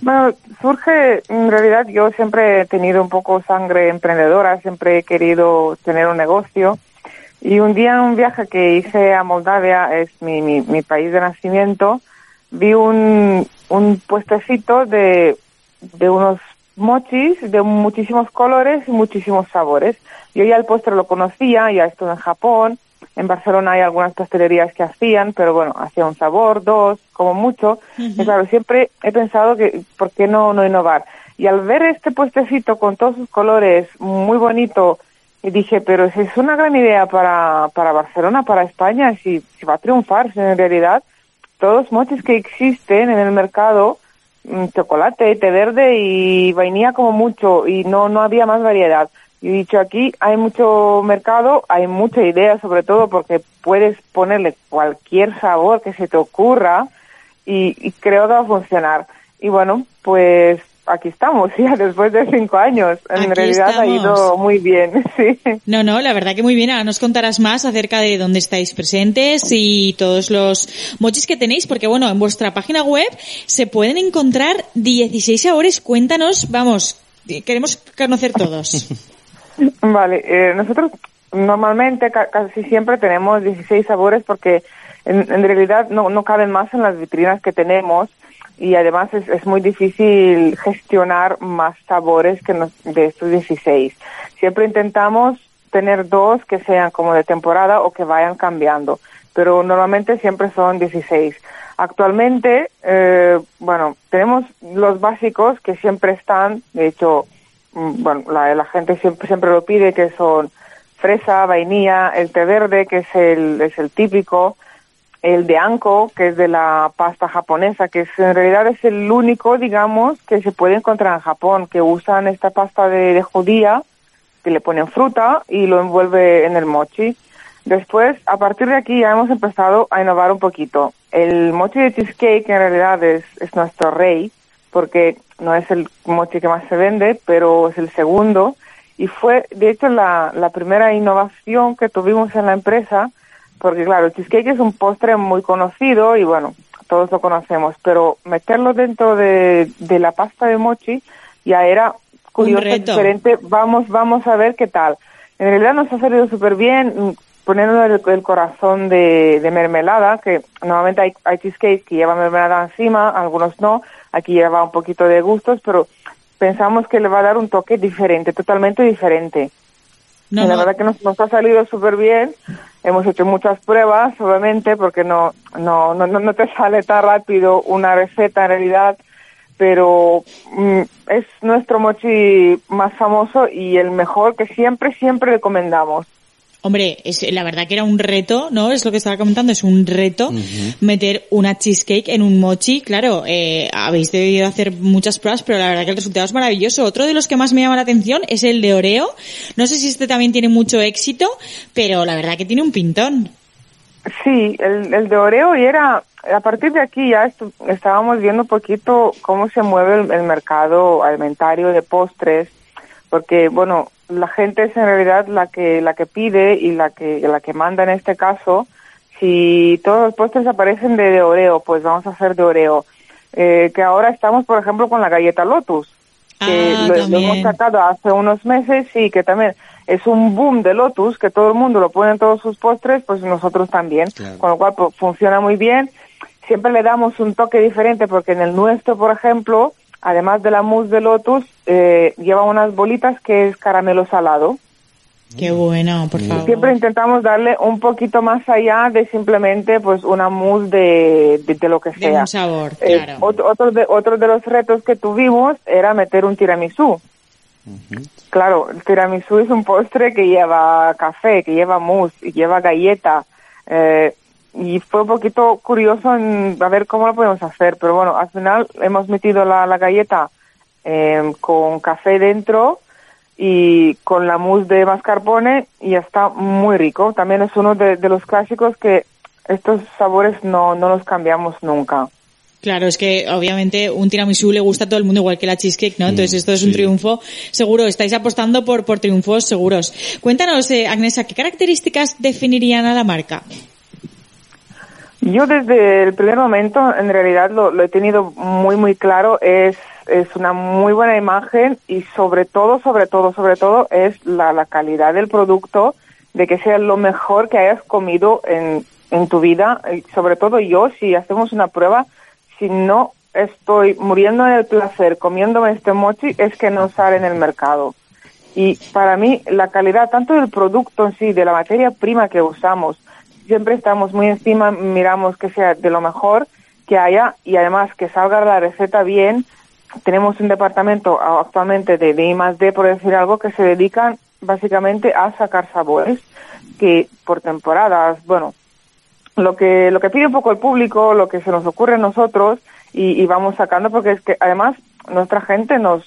Bueno, surge, en realidad yo siempre he tenido un poco sangre emprendedora, siempre he querido tener un negocio. Y un día en un viaje que hice a Moldavia, es mi, mi, mi país de nacimiento, vi un, un puestecito de, de unos mochis de muchísimos colores y muchísimos sabores. Yo ya el postre lo conocía, ya estuve en Japón, en Barcelona hay algunas pastelerías que hacían, pero bueno, hacía un sabor, dos, como mucho. Y claro, siempre he pensado que, ¿por qué no, no innovar? Y al ver este puestecito con todos sus colores, muy bonito, y dije, pero es una gran idea para, para Barcelona, para España, si, si va a triunfar, si en realidad todos los mochis que existen en el mercado, mm, chocolate, té verde y vainilla como mucho, y no, no había más variedad. Y dicho, aquí hay mucho mercado, hay mucha idea sobre todo porque puedes ponerle cualquier sabor que se te ocurra y, y creo que va a funcionar. Y bueno, pues aquí estamos, ya después de cinco años. En Aquí realidad ha ido muy bien, sí. No, no, la verdad que muy bien. Ahora nos contarás más acerca de dónde estáis presentes y todos los mochis que tenéis, porque bueno, en vuestra página web se pueden encontrar 16 sabores. Cuéntanos, vamos, queremos conocer todos. Vale, eh, nosotros normalmente ca- casi siempre tenemos 16 sabores porque en, en realidad no, no caben más en las vitrinas que tenemos y además es, es muy difícil gestionar más sabores que nos- de estos 16. Siempre intentamos tener dos que sean como de temporada o que vayan cambiando, pero normalmente siempre son 16. Actualmente, eh, bueno, tenemos los básicos que siempre están, de hecho, mm, bueno, la, la gente siempre, siempre lo pide, que son fresa, vainilla, el té verde, que es el, es el típico, el de anko, que es de la pasta japonesa, que en realidad es el único, digamos, que se puede encontrar en Japón, que usan esta pasta de, judía, que le ponen fruta y lo envuelve en el mochi. Después, a partir de aquí ya hemos empezado a innovar un poquito. El mochi de cheesecake en realidad es, es nuestro rey, porque no es el mochi que más se vende, pero es el segundo. Y fue, de hecho, la primera innovación que tuvimos en la empresa, porque claro, el cheesecake es un postre muy conocido y bueno, todos lo conocemos, pero meterlo dentro de, de la pasta de mochi ya era curioso, diferente. Vamos, vamos a ver qué tal. En realidad nos ha salido súper bien mm, poniendo el, el corazón de, de mermelada, que normalmente hay, hay cheesecakes que llevan mermelada encima, algunos no, aquí lleva un poquito de gustos, pero pensamos que le va a dar un toque diferente, totalmente diferente. No, Y la no. verdad que nos, nos ha salido súper bien. Hemos hecho muchas pruebas, obviamente, porque no, no, no, no te sale tan rápido una receta en realidad, pero mm, es nuestro mochi más famoso y el mejor que siempre, siempre recomendamos. Hombre, es, la verdad que era un reto, ¿no? Es lo que estaba comentando, es un reto meter una cheesecake en un mochi. Claro, eh, habéis debido hacer muchas pruebas, pero la verdad que el resultado es maravilloso. Otro de los que más me llama la atención es el de Oreo. No sé si este también tiene mucho éxito, pero la verdad que tiene un pintón. Sí, el, el de Oreo y era, a partir de aquí ya estu- estábamos viendo un poquito cómo se mueve el, el mercado alimentario de postres, porque bueno, la gente es en realidad la que, la que pide y la que, la que manda en este caso. Si todos los postres aparecen de, de Oreo, pues vamos a hacer de Oreo. Eh, que ahora estamos, por ejemplo, con la galleta Lotus, que Ah, lo, hemos sacado hace unos meses y que también es un boom de Lotus, que todo el mundo lo pone en todos sus postres, pues nosotros también. Claro. Con lo cual pues, funciona muy bien. Siempre le damos un toque diferente porque en el nuestro, por ejemplo, además de la mousse de Lotus, eh, lleva unas bolitas que es caramelo salado. Qué bueno, por favor. Siempre intentamos darle un poquito más allá de simplemente pues una mousse de, de, de lo que De sea. un sabor, Eh, claro. otro, otro de, otro de los retos que tuvimos era meter un tiramisú. Claro, el tiramisú es un postre que lleva café, que lleva mousse, y lleva galleta. Eh, y fue un poquito curioso en a ver cómo lo podemos hacer, pero bueno, al final hemos metido la, la galleta eh, con café dentro y con la mousse de mascarpone y está muy rico. También es uno de, de los clásicos que estos sabores no, no los cambiamos nunca. Claro, es que obviamente un tiramisú le gusta a todo el mundo igual que la cheesecake, ¿no? Entonces esto es un sí. triunfo seguro. Estáis apostando por, por triunfos seguros. Cuéntanos, eh, Agnesa, ¿qué características definirían a la marca? Yo desde el primer momento, en realidad lo, he tenido muy, muy claro, es, es una muy buena imagen y sobre todo, sobre todo, sobre todo es la, la calidad del producto, de que sea lo mejor que hayas comido en, en tu vida. Sobre todo yo, si hacemos una prueba, si no estoy muriendo en el placer comiéndome este mochi, es que no sale en el mercado. Y para mí, la calidad tanto del producto en sí, de la materia prima que usamos, siempre estamos muy encima, miramos que sea de lo mejor que haya y además que salga la receta bien. Tenemos un departamento actualmente de, de I más D, por decir algo, que se dedican básicamente a sacar sabores que por temporadas, bueno, lo que lo que pide un poco el público, lo que se nos ocurre a nosotros y, y vamos sacando porque es que además nuestra gente nos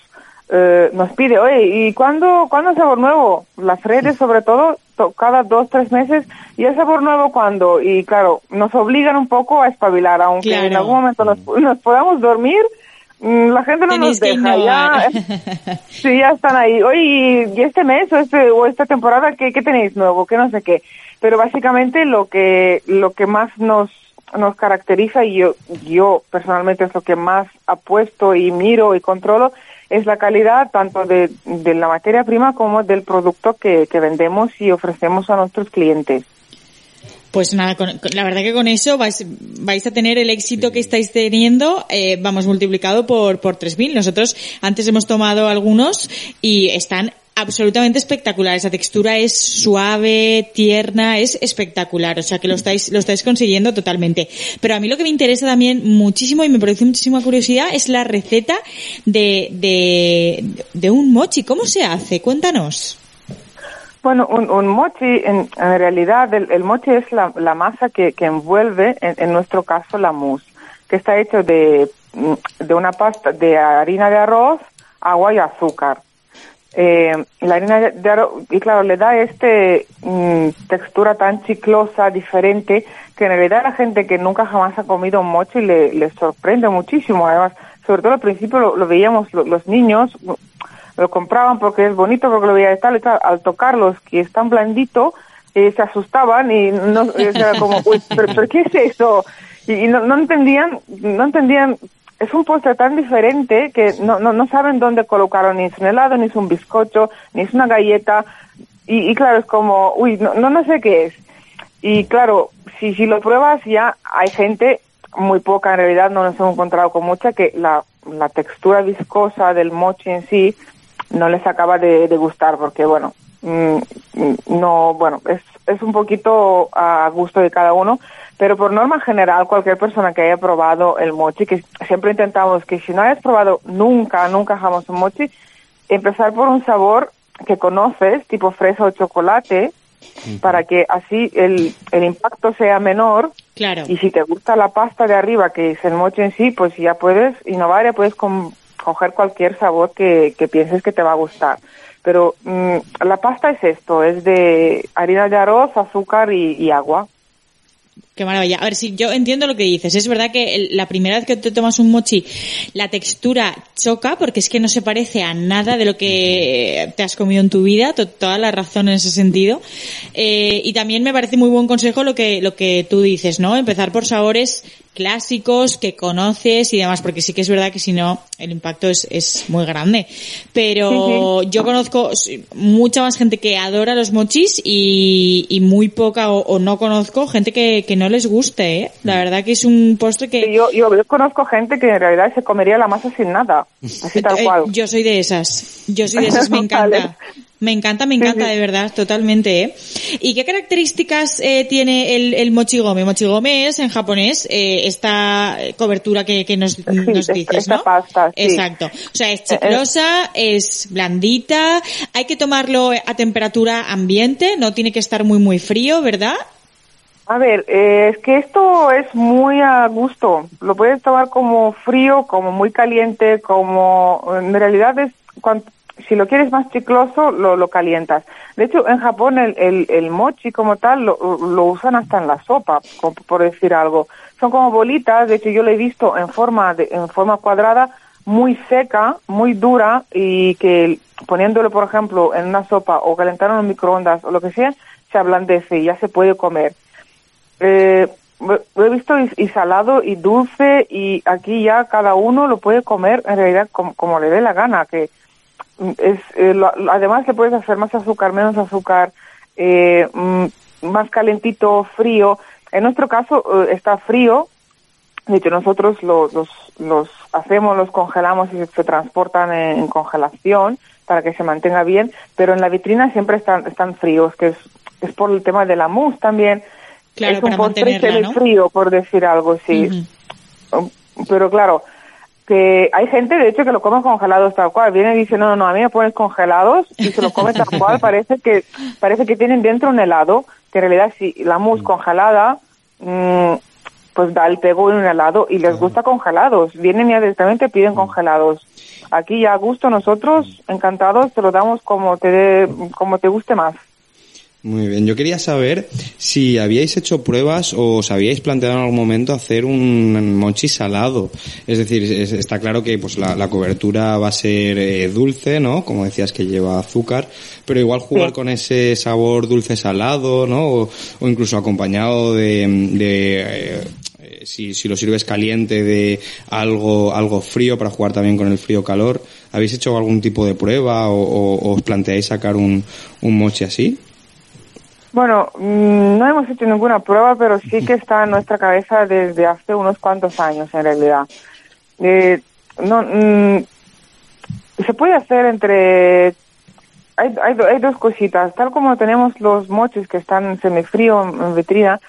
eh, nos pide, oye, ¿y cuándo, cuándo sabor nuevo? Las redes sobre todo, to- cada dos, tres meses, ¿y el sabor nuevo cuándo? Y claro, nos obligan un poco a espabilar, aunque en algún momento nos, nos podamos dormir, mm, la gente no nos que deja, ya. Sí, ya están ahí. Oye, ¿y este mes o, este, o esta temporada qué, qué tenéis nuevo? ¿Qué no sé qué? Pero básicamente lo que, lo que más nos, nos caracteriza y yo, yo personalmente es lo que más apuesto y miro y controlo es la calidad tanto de, de la materia prima como del producto que, que vendemos y ofrecemos a nuestros clientes. Pues nada, con- con- la verdad que con eso vais, vais a tener el éxito que estáis teniendo, eh, vamos, multiplicado por, por 3.000. Nosotros antes hemos tomado algunos y están absolutamente espectaculares. La textura es suave, tierna, es espectacular. O sea que lo estáis, lo estáis consiguiendo totalmente. Pero a mí lo que me interesa también muchísimo y me produce muchísima curiosidad es la receta de, de, de un mochi. ¿Cómo se hace? Cuéntanos. Bueno, un, un mochi, en, en realidad el, el mochi es la, la masa que, que envuelve, en, en nuestro caso, la mousse, que está hecho de, mm, de una pasta de harina de arroz, agua y azúcar. Eh, la harina de- arroz, y claro, le da este mm, textura tan chiclosa, diferente, que en realidad a la gente que nunca jamás ha comido un mochi le, sorprende muchísimo. Además, sobre todo al principio lo, veíamos lo- los niños, lo compraban porque es bonito, porque lo veía de tal y tal. Al tocarlos, que es tan blandito, eh, se asustaban y no, era como, uy, ¿pero, pero qué es eso? Y no, no entendían, no entendían, es un postre tan diferente que no, no, no saben dónde colocarlo, ni es un helado, ni es un bizcocho, ni es una galleta. Y, y claro, es como, uy, no, no, no sé qué es. Y claro, si, si lo pruebas ya hay gente, muy poca en realidad, no nos hemos encontrado con mucha, que la, la textura viscosa del mochi en sí no les acaba de, de gustar porque, bueno, mm, mm, no, bueno, es, es un poquito a gusto de cada uno, pero por norma general, cualquier persona que haya probado el mochi, que siempre intentamos que si no hayas probado nunca, nunca jamás un mochi, empezar por un sabor que conoces, tipo fresa o chocolate, para que así el, el impacto sea menor Claro. y si te gusta la pasta de arriba, que es el mochi en sí, pues ya puedes innovar, ya puedes coger cualquier sabor que, que pienses que te va a gustar. Pero mm, la pasta es esto, es de harina de arroz, azúcar y, y agua. Qué maravilla. A ver, si yo entiendo lo que dices. Es verdad que el- la primera vez que te tomas un mochi, la textura choca porque es que no se parece a nada de lo que te has comido en tu vida. To- toda la razón en ese sentido. Eh, y también me parece muy buen consejo lo que, lo que tú dices, ¿no? Empezar por sabores clásicos que conoces y demás, porque sí que es verdad que si no, el impacto es, es muy grande. Pero yo conozco sí, mucha más gente que adora los mochis y, y muy poca o, o no conozco gente que, que no les guste, ¿eh? La verdad que es un postre que... Yo, yo, yo conozco gente que en realidad se comería la masa sin nada, así tal Eh, cual. Yo soy de esas. Yo soy de esas, me encanta. Me encanta, me encanta, sí. de verdad, totalmente. ¿eh? ¿Y qué características eh, tiene el, el mochigome? Mochigome es, en japonés, eh, esta cobertura que, que nos, nos dices, esta ¿no? pasta, sí. Exacto. O sea, es chiclosa, es blandita, hay que tomarlo a temperatura ambiente, no tiene que estar muy, muy frío, ¿verdad? A ver, eh, es que esto es muy a gusto. Lo puedes tomar como frío, como muy caliente, como en realidad es cuan- si lo quieres más chicloso, lo, lo calientas. De hecho, en Japón el, el, mochi como tal lo, lo usan hasta en la sopa, por decir algo. Son como bolitas, de hecho yo lo he visto en forma de, en forma cuadrada, muy seca, muy dura y que poniéndolo, por ejemplo, en una sopa o calentarlo en microondas o lo que sea, se ablandece y ya se puede comer. Eh, lo he visto y, salado y dulce y aquí ya cada uno lo puede comer en realidad como, como le dé la gana, que es eh, lo- además le puedes hacer más azúcar, menos azúcar, eh, mm, más calentito, frío. En nuestro caso eh, está frío, de hecho nosotros lo- los, los hacemos, los congelamos y se, se transportan en, en congelación para que se mantenga bien, pero en la vitrina siempre están, están fríos, que es, es por el tema de la mousse también. Claro, es un postre mantenerla, ¿no? frío, por decir algo, sí. Um, Pero claro, que hay gente, de hecho, que lo come congelados tal cual. Viene y dice, no, no, no, a mí me pones congelados y se lo come tal cual. Parece que parece que tienen dentro un helado, que en realidad si la mousse congelada, mm, pues da el pego en un helado y les gusta congelados. Vienen ya directamente piden congelados. Aquí ya a gusto nosotros, encantados, te lo damos como te, como te guste más. Muy bien, yo quería saber si habíais hecho pruebas o os habíais planteado en algún momento hacer un mochi salado. Es decir, es- está claro que pues la, la cobertura va a ser eh, dulce, ¿no? Como decías que lleva azúcar, pero igual jugar Sí. con ese sabor dulce salado, ¿no? O, o incluso acompañado de, de eh, si, si lo sirves caliente de algo algo frío para jugar también con el frío calor. ¿Habéis hecho algún tipo de prueba o, o- o os planteáis sacar un, un mochi así? Bueno, mm, no hemos hecho ninguna prueba, pero sí que está en nuestra cabeza desde hace unos cuantos años, en realidad. Eh, no, mm, se puede hacer entre... Hay, hay, hay dos cositas. Tal como tenemos los mochis que están semifrío en, en vitrina,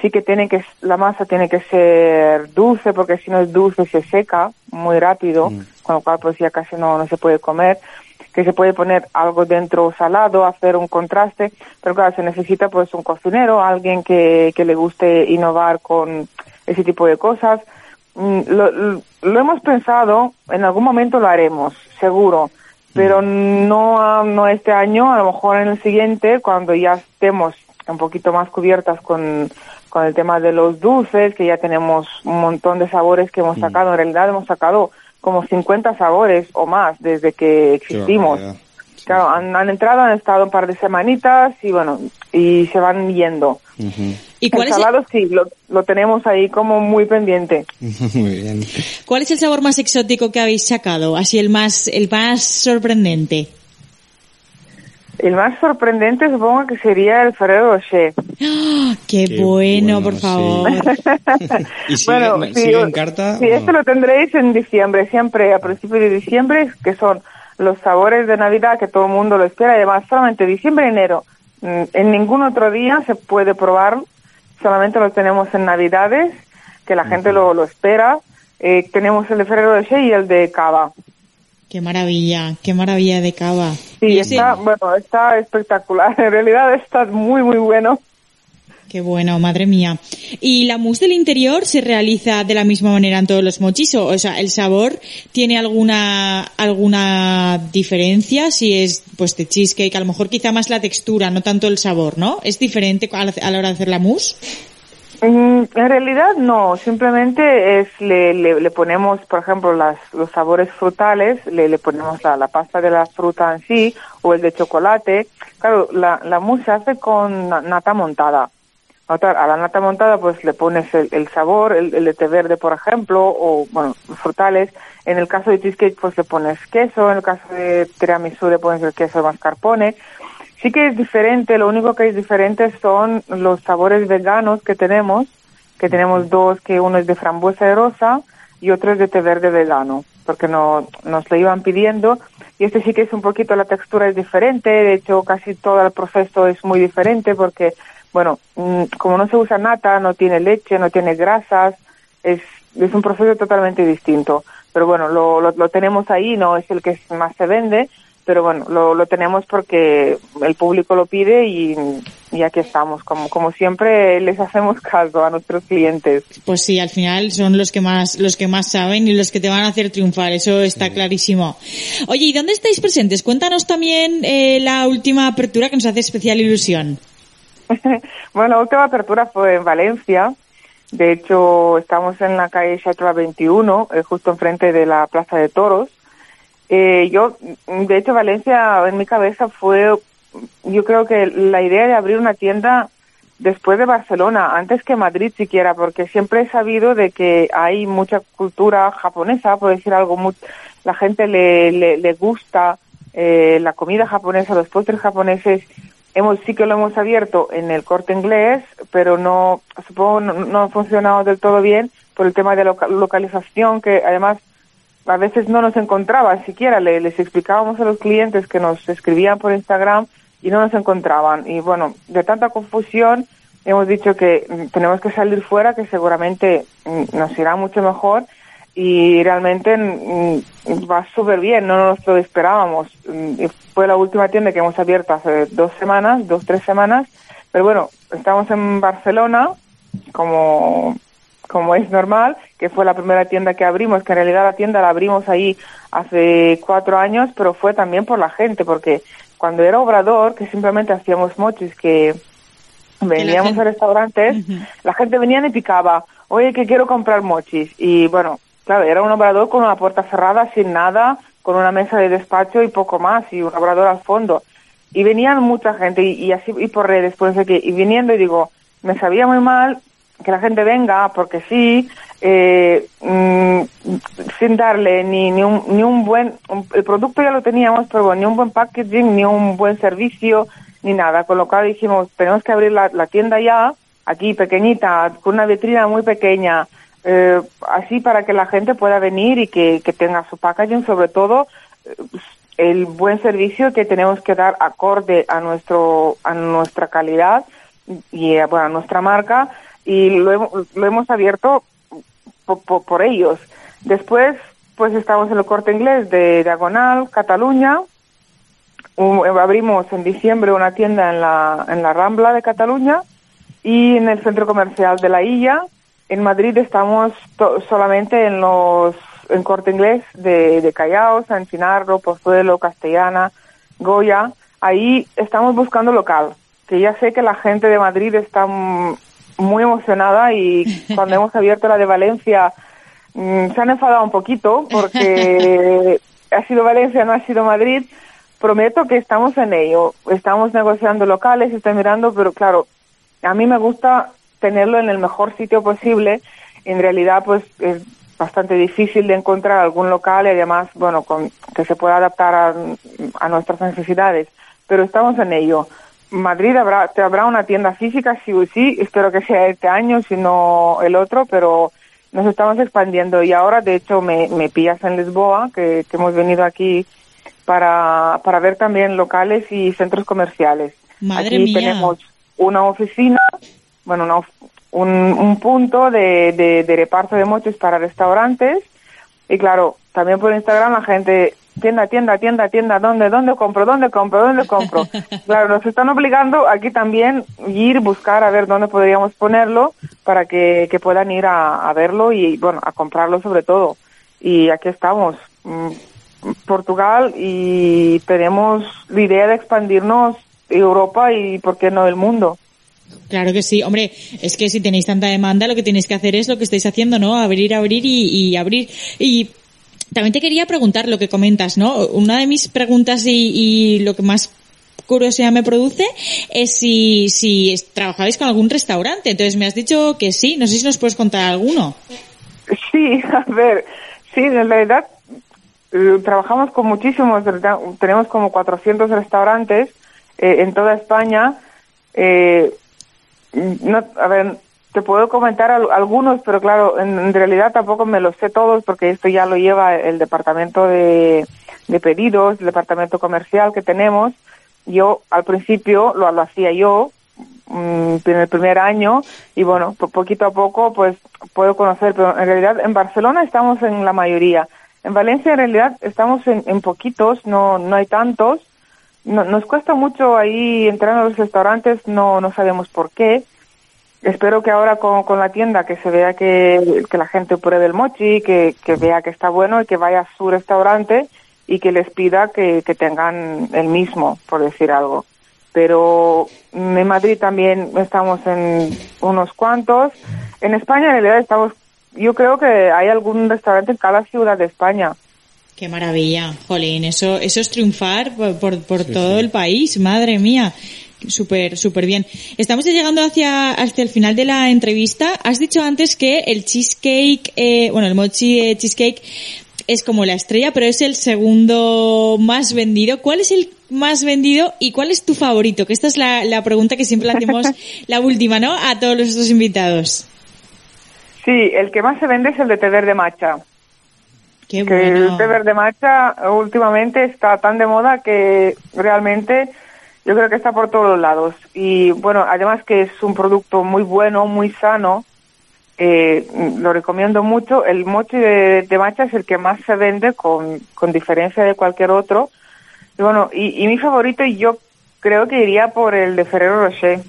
sí que tiene que la masa tiene que ser dulce, porque si no es dulce se seca muy rápido, con lo cual pues ya casi no, no se puede comer que se puede poner algo dentro salado, hacer un contraste, pero claro, se necesita pues un cocinero, alguien que, que le guste innovar con ese tipo de cosas. Mm, Lo, lo- lo hemos pensado, en algún momento lo haremos, seguro, pero no, no este año, a lo mejor en el siguiente, cuando ya estemos un poquito más cubiertas con, con el tema de los dulces, que ya tenemos un montón de sabores que hemos sacado, en realidad hemos sacado como 50 sabores o más desde que existimos. Claro, han, han entrado, han estado un par de semanitas y bueno, y se van yendo. ¿Y cuál el es, el, sí, lo, lo tenemos ahí como muy pendiente. Muy bien. cuál es el sabor más exótico que habéis sacado? Así el más, el más sorprendente. El más sorprendente supongo que sería el Ferrero Rocher. ¡Ah! ¡Qué, Qué bueno, bueno, por sí. favor! ¿Y sigue, sigue en carta? Sí, no? esto lo tendréis en diciembre, siempre a principios de diciembre, que son los sabores de Navidad que todo el mundo lo espera. Además, solamente diciembre y enero. Mm, En ningún otro día se puede probar, solamente lo tenemos en Navidades, que la gente lo, lo espera. Eh, tenemos el de Ferrero Rocher y el de Cava. ¡Qué maravilla! ¡Qué maravilla de cava! Sí, está, bueno, está espectacular. En realidad está muy, muy bueno. ¡Qué bueno, madre mía! ¿Y la mousse del interior se realiza de la misma manera en todos los mochis? O, sea, ¿el sabor tiene alguna, alguna diferencia? Si es, pues, de cheesecake, a lo mejor quizá más la textura, no tanto el sabor, ¿no? ¿Es diferente a la hora de hacer la mousse? Mm, En realidad no, simplemente es le, le, le ponemos, por ejemplo, las, los sabores frutales, le, le ponemos la, la pasta de la fruta en sí o el de chocolate. Claro, la, la mousse se hace con na- nata montada. A la nata montada pues le pones el, el sabor, el, el té verde, por ejemplo, o bueno, frutales. En el caso de cheesecake pues le pones queso, en el caso de tiramisú le pones el queso mascarpone. Sí que es diferente, lo único que es diferente son los sabores veganos que tenemos, que tenemos dos, que uno es de frambuesa de rosa y otro es de té verde vegano, porque no, nos lo iban pidiendo. Y este sí que es un poquito, la textura es diferente, de hecho casi todo el proceso es muy diferente porque, bueno, mm, como no se usa nata, no tiene leche, no tiene grasas, es, es un proceso totalmente distinto. Pero bueno, lo, lo, lo tenemos ahí, no es el que más se vende, pero bueno, lo, lo tenemos porque el público lo pide y, y aquí estamos. Como, como siempre les hacemos caso a nuestros clientes. Pues sí, al final son los que más, los que más saben y los que te van a hacer triunfar, eso está clarísimo. Oye, ¿y dónde estáis presentes? Cuéntanos también eh, la última apertura que nos hace especial ilusión. bueno, la última apertura fue en Valencia. De hecho, estamos en la calle Chatra 21, eh, justo enfrente de la Plaza de Toros. Eh, yo, de hecho, Valencia en mi cabeza fue, yo creo que la idea de abrir una tienda después de Barcelona, antes que Madrid siquiera, porque siempre he sabido de que hay mucha cultura japonesa, por decir algo, mu- la gente le, le, le gusta eh, la comida japonesa, los postres japoneses. Hemos, sí que lo hemos abierto en el corte inglés, pero no, supongo no, no ha funcionado del todo bien por el tema de loca- localización, que además a veces no nos encontraban siquiera, le- les explicábamos a los clientes que nos escribían por Instagram y no nos encontraban. Y bueno, de tanta confusión hemos dicho que mm, tenemos que salir fuera, que seguramente mm, nos irá mucho mejor y realmente mm, va súper bien, no nos lo esperábamos. Fue la última tienda que hemos abierto hace dos semanas, dos, tres semanas, pero bueno, estamos en Barcelona como como es normal, que fue la primera tienda que abrimos, que en realidad la tienda la abrimos ahí hace cuatro años, pero fue también por la gente, porque cuando era obrador, que simplemente hacíamos mochis, que veníamos a restaurantes, la gente venía y picaba, oye, que quiero comprar mochis. Y bueno, claro, era un obrador con una puerta cerrada, sin nada, con una mesa de despacho y poco más, y un obrador al fondo. Y venían mucha gente, y, y así, y por redes, por eso que, y viniendo, y digo, me sabía muy mal que la gente venga, porque sí, eh, mm, sin darle ni, ni, un, ni un buen, el producto ya lo teníamos, pero ni un buen packaging, ni un buen servicio, ni nada. Con lo cual dijimos, tenemos que abrir la, tienda ya, aquí pequeñita, con una vitrina muy pequeña, eh, así para que la gente pueda venir y que, que tenga su packaging, sobre todo eh, el buen servicio que tenemos que dar acorde a nuestro a nuestra calidad y bueno, a nuestra marca y lo, lo hemos abierto po- po- por, ellos. Después, pues estamos en el corte inglés de Diagonal, Cataluña. Abrimos en diciembre una tienda en la, en la Rambla de Cataluña y en el centro comercial de La Illa. En Madrid estamos solamente en los en corte inglés de, de Callao, San Finarro, Pozuelo, Castellana, Goya. Ahí estamos buscando local, que ya sé que la gente de Madrid está muy emocionada y cuando hemos abierto la de Valencia mm, se han enfadado un poquito porque ha sido Valencia, no ha sido Madrid. Prometo que estamos en ello. Estamos negociando locales, estoy mirando, pero claro, a mí me gusta tenerlo en el mejor sitio posible. En realidad, pues es bastante difícil de encontrar algún local y además, bueno, con, que se pueda adaptar a, a nuestras necesidades. Pero estamos en ello. Madrid habrá, te habrá una tienda física, sí o sí. Espero que sea este año, si no el otro, pero nos estamos expandiendo. Y ahora, de hecho, me, me pillas en Lisboa, que, que hemos venido aquí para, para ver también locales y centros comerciales. Madre aquí mía. tenemos una oficina, bueno, una un punto de, de, de reparto de mochis para restaurantes y claro, también por Instagram la gente, tienda, tienda, tienda, tienda, ¿dónde, dónde compro, dónde compro, dónde compro? claro, nos están obligando aquí también ir, buscar a ver dónde podríamos ponerlo para que, que puedan ir a, a verlo y, bueno, a comprarlo sobre todo. Y aquí estamos, mm, Portugal, y tenemos la idea de expandirnos Europa y, ¿por qué no, el mundo? Claro que sí, hombre, es que si tenéis tanta demanda, lo que tenéis que hacer es lo que estáis haciendo, ¿no? Abrir, abrir y, y abrir. Y también te quería preguntar lo que comentas, ¿no? Una de mis preguntas y, lo que más curiosidad me produce es si, si trabajabais con algún restaurante. Entonces me has dicho que sí, no sé si nos puedes contar alguno. Sí, a ver, sí, en realidad eh, trabajamos con muchísimos, tenemos como 400 restaurantes eh, en toda España. Eh, no, a ver, te puedo comentar al- algunos, pero claro, en, realidad tampoco me los sé todos porque esto ya lo lleva el departamento de, de pedidos, el departamento comercial que tenemos. Yo al principio lo, lo hacía yo, mm, en el primer año y bueno, po- poquito a poco pues puedo conocer, pero en realidad en Barcelona estamos en la mayoría. En Valencia en realidad estamos en, en poquitos, no, no hay tantos. No- nos cuesta mucho ahí entrar a los restaurantes, no, no sabemos por qué. Espero que ahora con, con la tienda que se vea que, que la gente pruebe el mochi, que, que vea que está bueno y que vaya a su restaurante y que les pida que, que tengan el mismo, por decir algo. Pero en Madrid también estamos en unos cuantos. En España en realidad estamos, yo creo que hay algún restaurante en cada ciudad de España. Qué maravilla, Jolín, eso, eso es triunfar por, por, por todo el país, madre mía. Súper, súper bien. Estamos ya llegando hacia, hacia el final de la entrevista. Has dicho antes que el cheesecake, eh, bueno, el mochi de cheesecake es como la estrella, pero es el segundo más vendido. ¿Cuál es el más vendido y cuál es tu favorito? Que esta es la, la pregunta que siempre le hacemos, la última, ¿no? A todos nuestros invitados. Sí, el que más se vende es el de té verde matcha. Qué que el té verde matcha últimamente está tan de moda que realmente yo creo que está por todos lados. Y bueno, además que es un producto muy bueno, muy sano, eh, lo recomiendo mucho. El mochi de, de matcha es el que más se vende con, con diferencia de cualquier otro. Y bueno, y, y mi favorito yo creo que iría por el de Ferrero Rocher.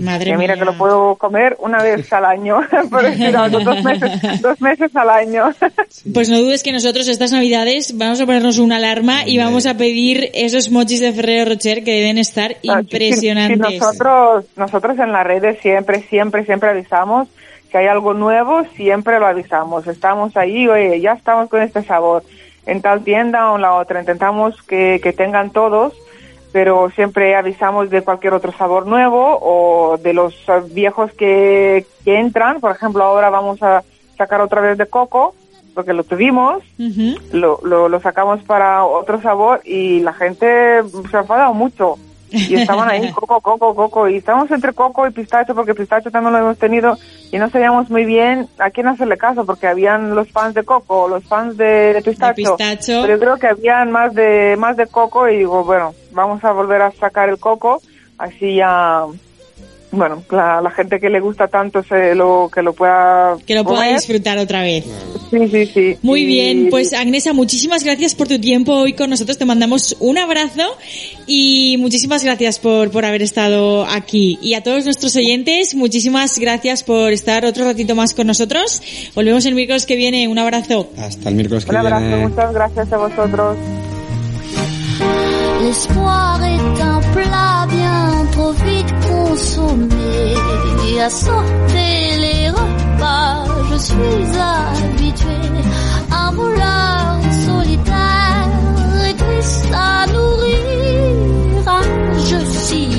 Madre Que mira mía. que lo puedo comer una vez al año, por decir algo, dos meses, dos meses al año. Pues no dudes que nosotros estas navidades vamos a ponernos una alarma y vamos a pedir esos mochis de Ferrero Rocher que deben estar Ah, impresionantes. sí, nosotros, nosotros en las redes siempre, siempre, siempre avisamos que hay algo nuevo, siempre lo avisamos. Estamos ahí, oye, ya estamos con este sabor. En tal tienda o en la otra, intentamos que, que tengan todos, pero siempre avisamos de cualquier otro sabor nuevo o de los viejos que, que entran. Por ejemplo, ahora vamos a sacar otra vez de coco, porque lo tuvimos lo, lo, lo sacamos para otro sabor y la gente se ha enfadado mucho. Y estaban ahí, coco, coco, coco. Y estábamos entre coco y pistacho, porque pistacho también lo hemos tenido. Y no sabíamos muy bien a quién hacerle caso, porque habían los fans de coco, los fans de, de pistacho. pistacho. Pero yo creo que habían más de, más de coco. Y digo, bueno, vamos a volver a sacar el coco. Así ya, bueno, la, la gente que le gusta tanto se lo, que lo pueda. Que lo pueda comer. disfrutar otra vez. Sí, sí, sí. Muy Y- bien, pues Agnesa, muchísimas gracias por tu tiempo hoy con nosotros. Te mandamos un abrazo y muchísimas gracias por, por haber estado aquí. Y a todos nuestros oyentes, muchísimas gracias por estar otro ratito más con nosotros. Volvemos el miércoles que viene. Un abrazo. Hasta el miércoles que Un abrazo, viene. muchas gracias a vosotros. l'espoir est un plat bien trop vite consommé. Et à sauter les repas, je suis habitué. Un voleur solitaire et triste à nourrir. Ah, je suis